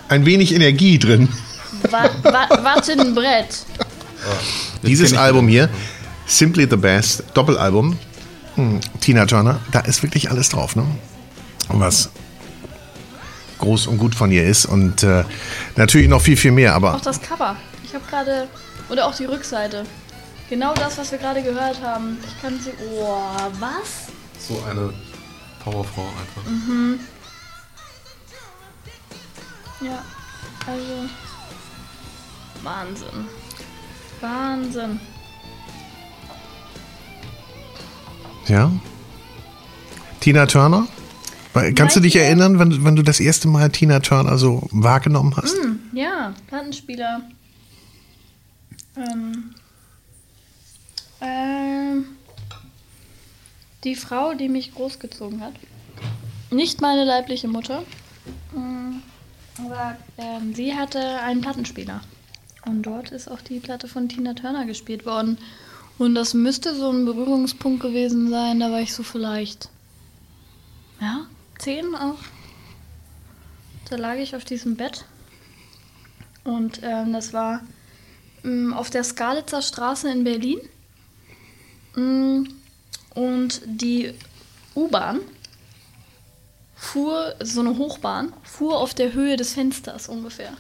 Ein wenig Energie drin. Wa wa Wattenbrett. Dieses kenn ich Album hier, Simply the Best, Doppelalbum, hm, Tina Turner, da ist wirklich alles drauf, ne? Was groß und gut von ihr ist und äh, natürlich noch viel, viel mehr, Auch aber das Cover. Ich habe gerade. Oder auch die Rückseite. Genau das, was wir gerade gehört haben. Ich kann sie. Oh, was? So eine Powerfrau einfach. Ja. Also. Wahnsinn. Wahnsinn. ja. Tina Turner? Kannst du dich erinnern, wenn, wenn du das erste Mal Tina Turner so wahrgenommen hast? Ja, Plattenspieler. Ähm, ähm, die Frau, die mich großgezogen hat. Nicht meine leibliche Mutter. Mm, Aber ähm, sie hatte einen Plattenspieler. Und dort ist auch die Platte von Tina Turner gespielt worden. Und das müsste so ein Berührungspunkt gewesen sein. Da war ich so vielleicht, ja, zehn auch. Da lag ich auf diesem Bett. Und ähm, das war ähm, auf der Skalitzer Straße in Berlin. Mm, Und die U-Bahn fuhr, so eine Hochbahn, fuhr auf der Höhe des Fensters ungefähr.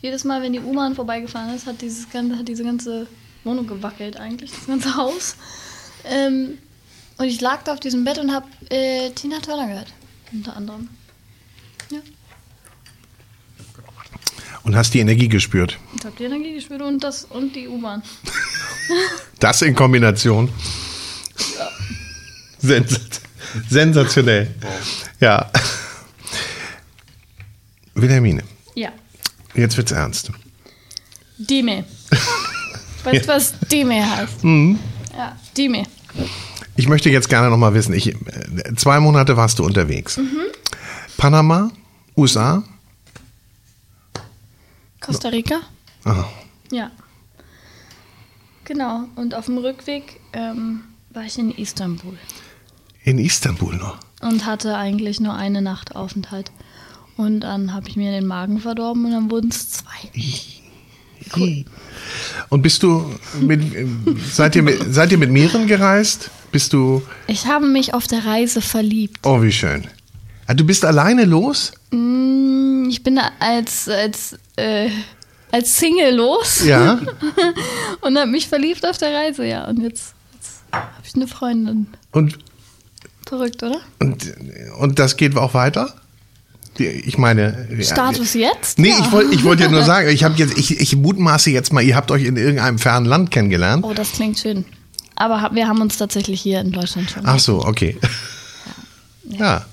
Jedes Mal, wenn die U-Bahn vorbeigefahren ist, hat, dieses, ganze- hat diese ganze Wohnung gewackelt eigentlich, das ganze Haus. Ähm, und ich lag da auf diesem Bett und habe äh, Tina Turner gehört, unter anderem. Ja. Und hast die Energie gespürt. Ich habe die Energie gespürt und das und die U-Bahn. Das in Kombination. Sens sensationell. Ja. Wilhelmine, Ja. jetzt wird's ernst. Dime. Weißt du, was Dime heißt? Ja, Dime. Ich möchte jetzt gerne noch mal wissen, ich, äh, zwei Monate warst du unterwegs. Panama, USA, Costa Rica? Aha. Ja. Genau. Und auf dem Rückweg ähm, war ich in Istanbul in Istanbul noch. und hatte eigentlich nur eine Nacht Aufenthalt. Und dann habe ich mir den Magen verdorben und dann wurden es zwei. Und bist du mit, seid ihr mit, seid ihr mit mehreren gereist? Bist du, Ich habe mich auf der Reise verliebt. oh wie schön. Ah, Du bist alleine los? Mm, Ich bin als, als, äh, als Single los Ja. und habe mich verliebt auf der Reise, ja. Und jetzt, jetzt habe ich eine Freundin. Und, Verrückt, oder? und, und das geht auch weiter? Ich meine. ja, Status jetzt? Nee, Ja. ich wollte ich wollt ja nur sagen, ich habe jetzt, ich, ich mutmaße jetzt mal, ihr habt euch in irgendeinem fernen Land kennengelernt. Oh, das klingt schön. Aber wir haben uns tatsächlich hier in Deutschland schon. Ach so, okay. Ja.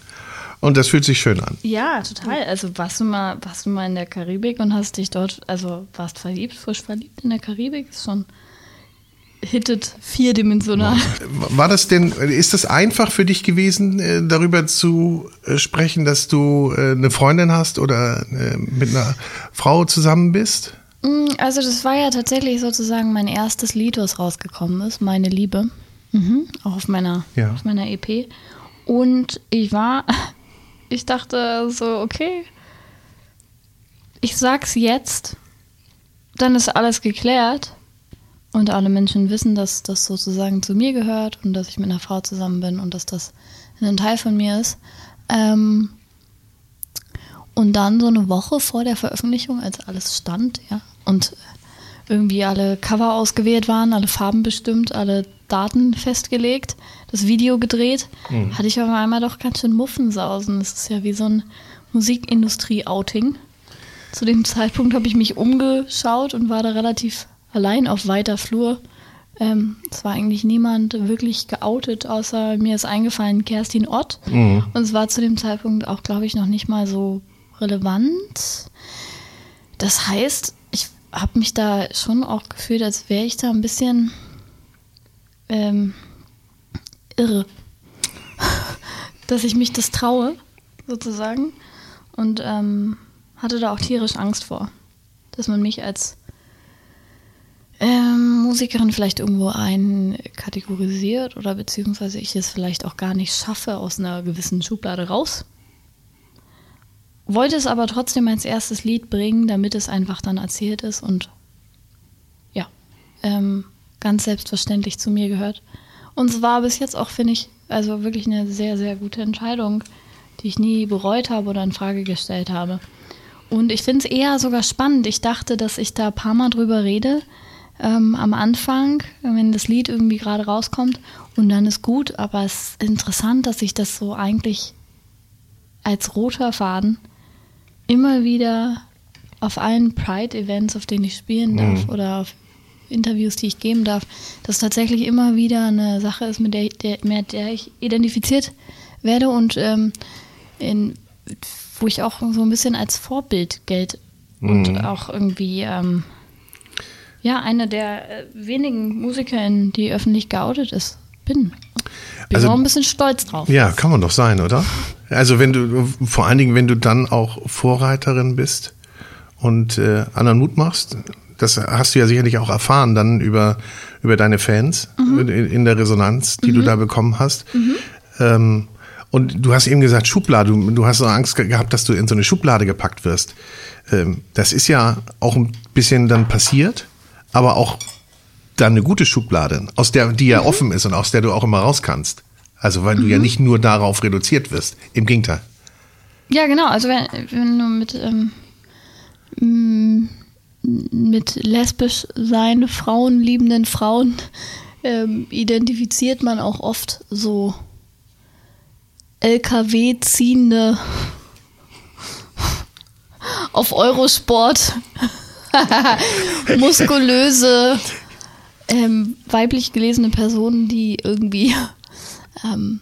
Und das fühlt sich schön an. Ja, total. Also warst du mal, warst du mal in der Karibik und hast dich dort, also warst verliebt, frisch verliebt in der Karibik, ist schon hittet vierdimensional. War das denn, ist das einfach für dich gewesen, äh, darüber zu äh, sprechen, dass du äh, eine Freundin hast oder mit einer Frau zusammen bist? Mm, Also das war ja tatsächlich sozusagen mein erstes Lied, was rausgekommen ist, Meine Liebe. Mhm, auch auf meiner, Ja. auf meiner EP. Und ich war, ich dachte so, okay, ich sag's jetzt, dann ist alles geklärt und alle Menschen wissen, dass das sozusagen zu mir gehört und dass ich mit einer Frau zusammen bin und dass das ein Teil von mir ist. Ähm, und dann so eine Woche vor der Veröffentlichung, als alles stand, ja, und irgendwie alle Cover ausgewählt waren, alle Farben bestimmt, alle Daten festgelegt, das Video gedreht, hatte ich auf einmal doch ganz schön Muffensausen. Das ist ja wie so ein Musikindustrie-Outing. Zu dem Zeitpunkt habe ich mich umgeschaut und war da relativ allein auf weiter Flur. Ähm, es war eigentlich niemand wirklich geoutet, außer mir ist eingefallen Kerstin Ott. Und es war zu dem Zeitpunkt auch, glaube ich, noch nicht mal so relevant. Das heißt, ich habe mich da schon auch gefühlt, als wäre ich da ein bisschen ähm, irre. Dass ich mich das traue, sozusagen. Und ähm, hatte da auch tierisch Angst vor, dass man mich als Musikerin vielleicht irgendwo einkategorisiert oder beziehungsweise ich es vielleicht auch gar nicht schaffe aus einer gewissen Schublade raus. Wollte es aber trotzdem als erstes Lied bringen, damit es einfach dann erzählt ist und ja, ähm, ganz selbstverständlich zu mir gehört. Und es war bis jetzt auch, finde ich, also wirklich eine sehr, sehr gute Entscheidung, die ich nie bereut habe oder in Frage gestellt habe. Und ich finde es eher sogar spannend. Ich dachte, dass ich da ein paar Mal drüber rede ähm, am Anfang, wenn das Lied irgendwie gerade rauskommt und dann ist gut. Aber es ist interessant, dass ich das so eigentlich als roter Faden immer wieder auf allen Pride-Events, auf denen ich spielen darf oder auf Interviews, die ich geben darf, dass tatsächlich immer wieder eine Sache ist, mit der, der, mit der ich identifiziert werde und ähm, in, wo ich auch so ein bisschen als Vorbild gelte und auch irgendwie ähm, ja eine der äh, wenigen Musikerinnen, die öffentlich geoutet ist, bin. Bin Also- auch ein bisschen stolz drauf. Ja, kann man doch sein, oder? Also wenn du, vor allen Dingen, wenn du dann auch Vorreiterin bist und äh, anderen Mut machst, das hast du ja sicherlich auch erfahren dann über, über deine Fans in, in der Resonanz, die du da bekommen hast. Ähm, und du hast eben gesagt, Schublade, du, du hast so Angst ge- gehabt, dass du in so eine Schublade gepackt wirst. Ähm, das ist ja auch ein bisschen dann passiert, aber auch dann eine gute Schublade, aus der, die ja offen ist und aus der du auch immer raus kannst. Also weil du ja nicht nur darauf reduziert wirst. Im Gegenteil. Ja, genau. Also wenn, wenn du mit, ähm, m- mit lesbisch sein Frauen, liebenden Frauen, ähm, identifiziert man auch oft so LKW ziehende auf Eurosport muskulöse ähm, weiblich gelesene Personen, die irgendwie ähm,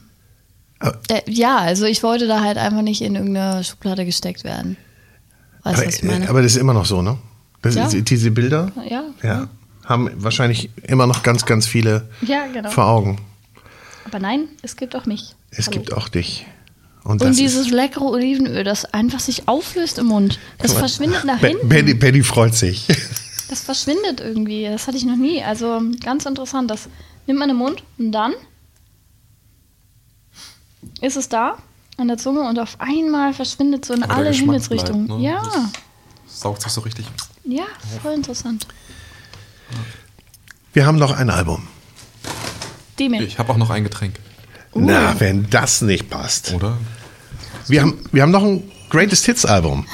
äh, ja, also ich wollte da halt einfach nicht in irgendeine Schublade gesteckt werden. Weißt du, Aber, was ich meine? äh, aber das ist immer noch so, ne? Das Ja. ist, diese Bilder ja, ja, haben wahrscheinlich immer noch ganz, ganz viele genau. vor Augen. Aber nein, es gibt auch mich. Es Hallo. gibt auch dich. Und, Und dieses leckere Olivenöl, das einfach sich auflöst im Mund, mal. verschwindet nach hinten. Betty, Betty freut sich. Das verschwindet irgendwie. Das hatte ich noch nie. Also ganz interessant. Das nimmt man im Mund und dann ist es da an der Zunge und auf einmal verschwindet so in Aber alle Himmelsrichtungen. ne? Ja, Das saugt sich so richtig. Ja, voll interessant. Wir haben noch ein Album. Demi. Ich habe auch noch ein Getränk, Na, wenn das nicht passt. oder? Wir haben, wir haben noch ein Greatest Hits Album.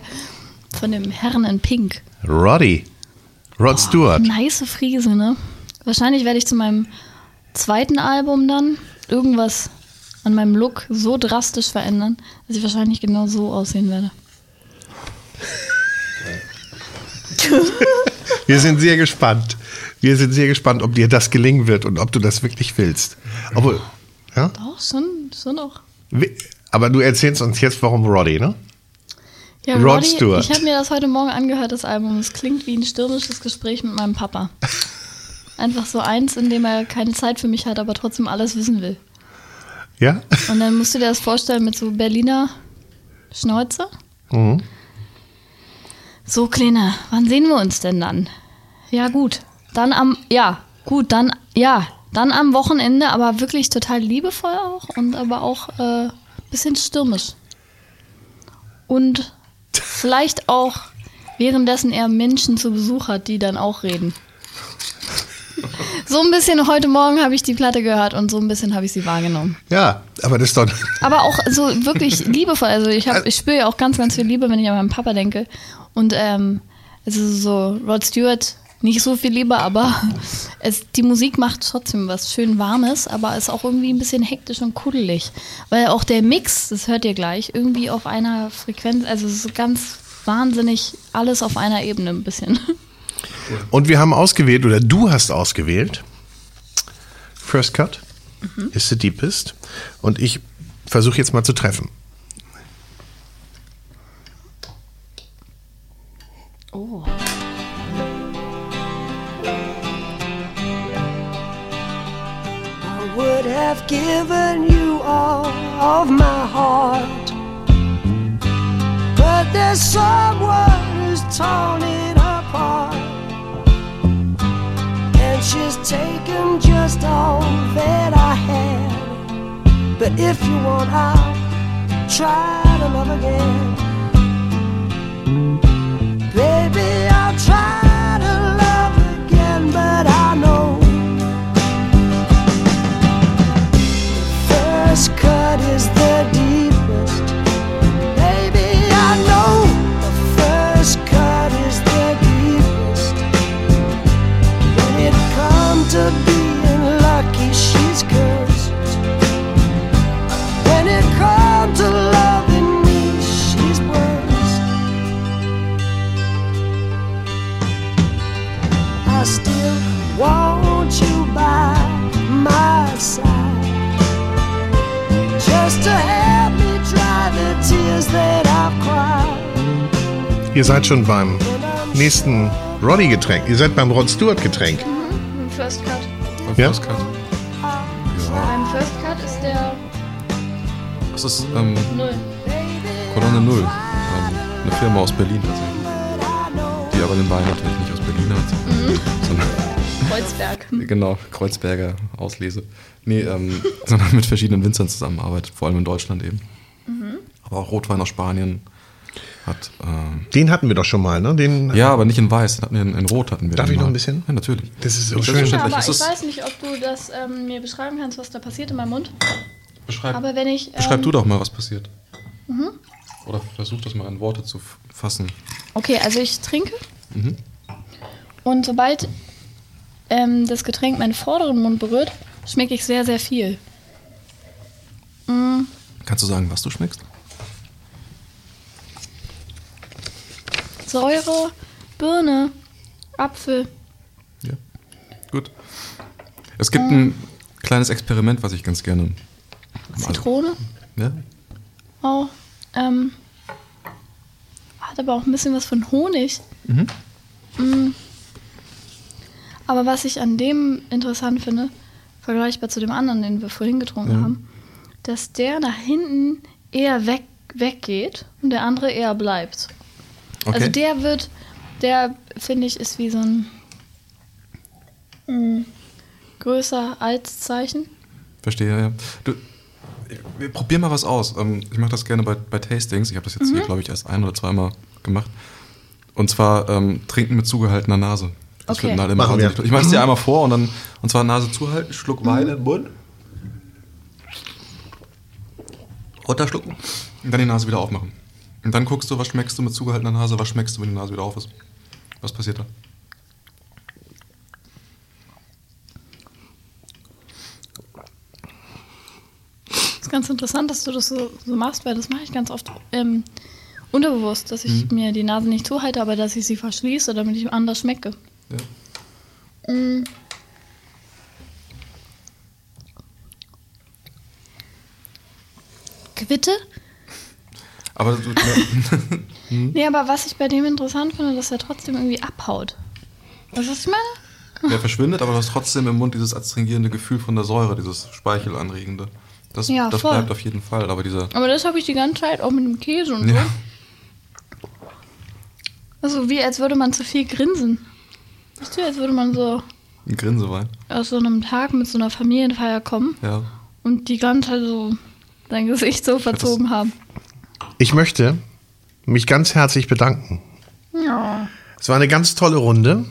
Von dem Herrn in Pink. Roddy. Rod Stewart. Nice Friese, ne? Wahrscheinlich werde ich zu meinem zweiten Album dann irgendwas an meinem Look so drastisch verändern, dass ich wahrscheinlich genau so aussehen werde. Wir sind sehr gespannt. Wir sind sehr gespannt, ob dir das gelingen wird und ob du das wirklich willst. Obwohl, ja? Doch, schon, schon auch. Aber du erzählst uns jetzt, warum Roddy, ne? Ja, Rod Roddy, Stewart. ich habe mir das heute Morgen angehört, das Album. Es klingt wie ein stürmisches Gespräch mit meinem Papa. Einfach so eins, in dem er keine Zeit für mich hat, aber trotzdem alles wissen will. Ja? Und dann musst du dir das vorstellen mit so Berliner Schnäuze. Mhm. So, Kleine, wann sehen wir uns denn dann? Ja, gut. Dann am, ja, gut, dann, ja, dann am Wochenende, aber wirklich total liebevoll auch und aber auch äh, bisschen stürmisch. Und vielleicht auch währenddessen er Menschen zu Besuch hat, die dann auch reden. So ein bisschen heute Morgen habe ich die Platte gehört und so ein bisschen habe ich sie wahrgenommen. Ja, aber das ist doch. Aber auch so wirklich liebevoll. Also ich, hab, ich spüre ja auch ganz, ganz viel Liebe, wenn ich an meinen Papa denke. Und ähm, es ist so, Rod Stewart, nicht so viel Liebe, aber es, die Musik macht trotzdem was schön Warmes, aber ist auch irgendwie ein bisschen hektisch und kuddelig. Weil auch der Mix, das hört ihr gleich, irgendwie auf einer Frequenz, also es ist ganz wahnsinnig alles auf einer Ebene ein bisschen. Und wir haben ausgewählt, oder du hast ausgewählt, First Cut ist the deepest. Und ich versuche jetzt mal zu treffen. Oh. Would have given you all of my heart. But there's someone who's torn it apart. And she's taken just all that I had. But if you want, I'll try to love again. Baby, I'll try Ihr seid schon beim nächsten Roddy-Getränk. Ihr seid beim Rod Stewart-Getränk. First Cut. Beim Ja? First Cut. Ja, Beim First Cut ist der das ist ähm, Null. Kolonne Null. Ähm, eine Firma aus Berlin tatsächlich. Die aber den Wein natürlich nicht aus Berlin hat, sondern Kreuzberg. genau, Kreuzberger Auslese. Nee, ähm, sondern mit verschiedenen Winzern zusammenarbeitet, vor allem in Deutschland eben. Aber auch Rotwein aus Spanien hat. Ähm, Den hatten wir doch schon mal, ne? Den, ja, aber nicht in Weiß, hatten wir in, in Rot hatten wir. Darf den ich noch mal. ein bisschen? Ja, natürlich. Das ist so schön. Selbstverständlich. Aber ich ist- weiß nicht, ob du das ähm, mir beschreiben kannst, was da passiert in meinem Mund. Beschreib, Aber wenn ich. Ähm, beschreib du doch mal, was passiert. Oder versuch das mal in Worte zu fassen. Okay, also ich trinke. Und sobald ähm, das Getränk meinen vorderen Mund berührt, schmecke ich sehr, sehr viel. Mm, Kannst du sagen, was du schmeckst? Säure, Birne, Apfel. Ja. Gut. Es gibt ein kleines Experiment, was ich ganz gerne. Zitrone. Ja? Oh, ähm, hat aber auch ein bisschen was von Honig. Mm. Aber was ich an dem interessant finde, vergleichbar zu dem anderen, den wir vorhin getrunken haben, dass der nach hinten eher weg, weggeht und der andere eher bleibt. Okay. Also der wird, der finde ich ist wie so ein mm, größer als Zeichen. Verstehe, ja. Du, wir probieren mal was aus. Ähm, Ich mache das gerne bei, bei Tastings. Ich habe das jetzt hier, glaube ich, erst ein oder zweimal gemacht. Und zwar ähm, trinken mit zugehaltener Nase. Das Okay. alle immer Machen. Ich mache es dir einmal vor und dann und zwar Nase zuhalten, Schluck Wein in den Mund. Runterschlucken und dann die Nase wieder aufmachen. Und dann guckst du, was schmeckst du mit zugehaltener Nase, was schmeckst du, wenn die Nase wieder auf ist. Was passiert da? Das ist ganz interessant, dass du das so, so machst, weil das mache ich ganz oft ähm, unterbewusst, dass ich mir die Nase nicht zuhalte, aber dass ich sie verschließe, damit ich anders schmecke. Ja. Mm. Quitte? Aber du, ja, Nee, aber was ich bei dem interessant finde, dass er trotzdem irgendwie abhaut. Weißt du, was ich meine? der verschwindet, aber du hast trotzdem im Mund dieses astringierende Gefühl von der Säure, dieses Speichelanregende. Das, Ja, das bleibt auf jeden Fall. Aber dieser. Aber das habe ich die ganze Zeit auch mit dem Käse und so. Ja, Also wie als würde man zu viel grinsen. Weißt du, als würde man so ein Grinsewein. aus so einem Tag mit so einer Familienfeier kommen Ja. und die ganze Zeit so sein Gesicht so verzogen haben. Ich möchte mich ganz herzlich bedanken. Ja. Es war eine ganz tolle Runde.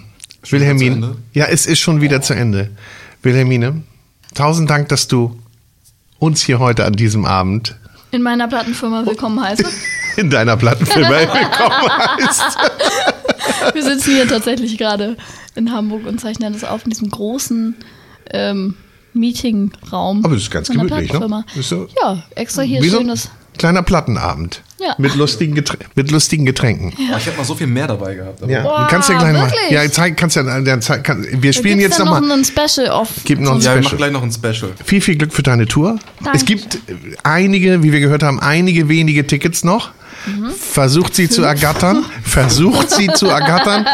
Schon Wilhelmine. Ja, es ist schon wieder zu Ende. Wilhelmine, tausend Dank, dass du uns hier heute an diesem Abend In meiner Plattenfirma willkommen heiße. in deiner Plattenfirma willkommen heißt. Wir sitzen hier tatsächlich gerade in Hamburg und zeichnen das auf in diesem großen ähm, Meetingraum. Aber das ist ganz gemütlich, ne? Ist so- Ja, extra hier Wie so ein schönes. Kleiner Plattenabend. Ja. Mit lustigen, Geträ mit lustigen Getränken. Oh, ich hätte mal so viel mehr dabei gehabt. Aber Ja, Boah, du kannst ja gleich mal. wirklich? Ja, zeig, kannst ja, ja, zeig, kann, wir spielen jetzt dann noch noch mal. ein Special auf. Gibt noch ein Ja, Special. machen gleich noch ein Special. Viel, viel Glück für deine Tour. Danke. Es gibt äh, einige, wie wir gehört haben, einige wenige Tickets noch. Versucht sie zu ergattern. Versucht sie zu ergattern.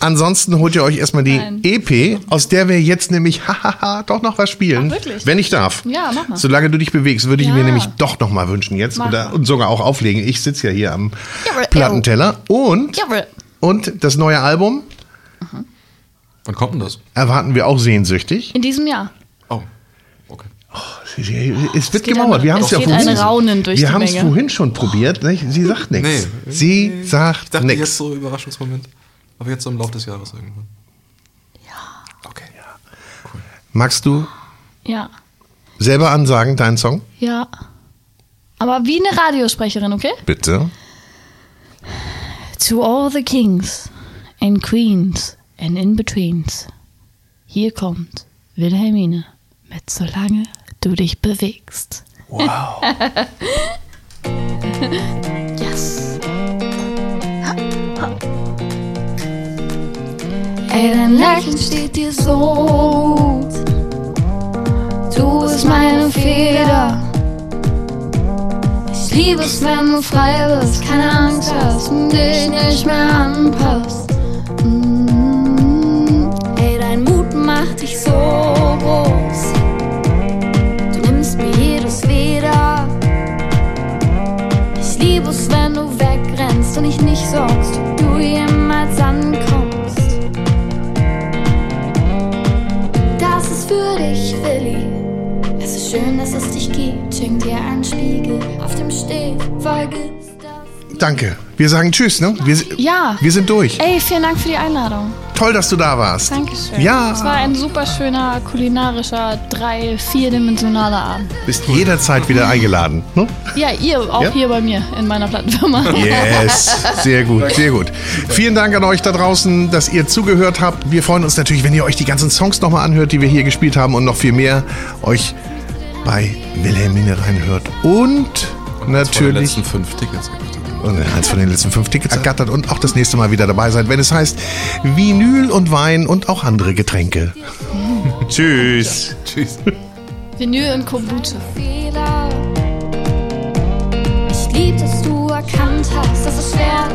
Ansonsten holt ihr euch erstmal die Nein. EP, aus der wir jetzt nämlich hahaha doch noch was spielen. Ach, wirklich? Wenn ich darf. Ja, mach mal. Solange du dich bewegst, würde ich Ja. mir nämlich doch noch mal wünschen jetzt. Oder, und sogar auch auflegen. Ich sitze ja hier am Jawohl, Plattenteller. Und, Jawohl. und das neue Album Wann kommt denn das? erwarten wir auch sehnsüchtig. In diesem Jahr. Oh. Es wird gemauert. Wir haben es ja vorhin. wir haben es vorhin schon probiert. Nicht? Sie sagt nichts. Nee. Sie Ich sagt jetzt nichts. so Überraschungsmoment. Aber jetzt so im Laufe des Jahres irgendwann. Ja. Okay. Magst du Ja. selber ansagen, deinen Song? Ja. Aber wie eine Radiosprecherin, okay? Bitte. To all the kings and queens and in-betweens. Hier kommt Wilhelmine mit Solange du dich bewegst. Wow. Yes. Ey, dein Lächeln steht dir so gut. Du bist meine Feder. Ich liebe es, wenn du frei bist, keine Angst hast und dich nicht mehr anpasst. Mm, Ey, dein Mut macht dich so groß. Ob du jemals ankommst. Das ist für dich, Willi. Es ist schön, dass es dich gibt. Schenk dir einen Spiegel, auf dem steht, vergiss. Danke. Wir sagen Tschüss, ne? Wir, Ja. wir sind durch. Ey, vielen Dank für die Einladung. Toll, dass du da warst. Dankeschön. Ja. Es war ein super schöner, kulinarischer, drei-, vierdimensionaler Abend. Bist jederzeit wieder eingeladen. Ne? Ja, ihr auch Ja? hier bei mir in meiner Plattenfirma. Yes, sehr gut, sehr gut. Vielen Dank an euch da draußen, dass ihr zugehört habt. Wir freuen uns natürlich, wenn ihr euch die ganzen Songs nochmal anhört, die wir hier gespielt haben und noch viel mehr euch bei Wilhelmine reinhört. Und den natürlich letzten fünf Tickets. Und eins von den letzten fünf Tickets ergattert und auch das nächste Mal wieder dabei seid, wenn es heißt Vinyl und Wein und auch andere Getränke. Tschüss. Tschüss. Vinyl und Kombucha. Fehler. Ich lieb, dass du erkannt hast, dass es schwer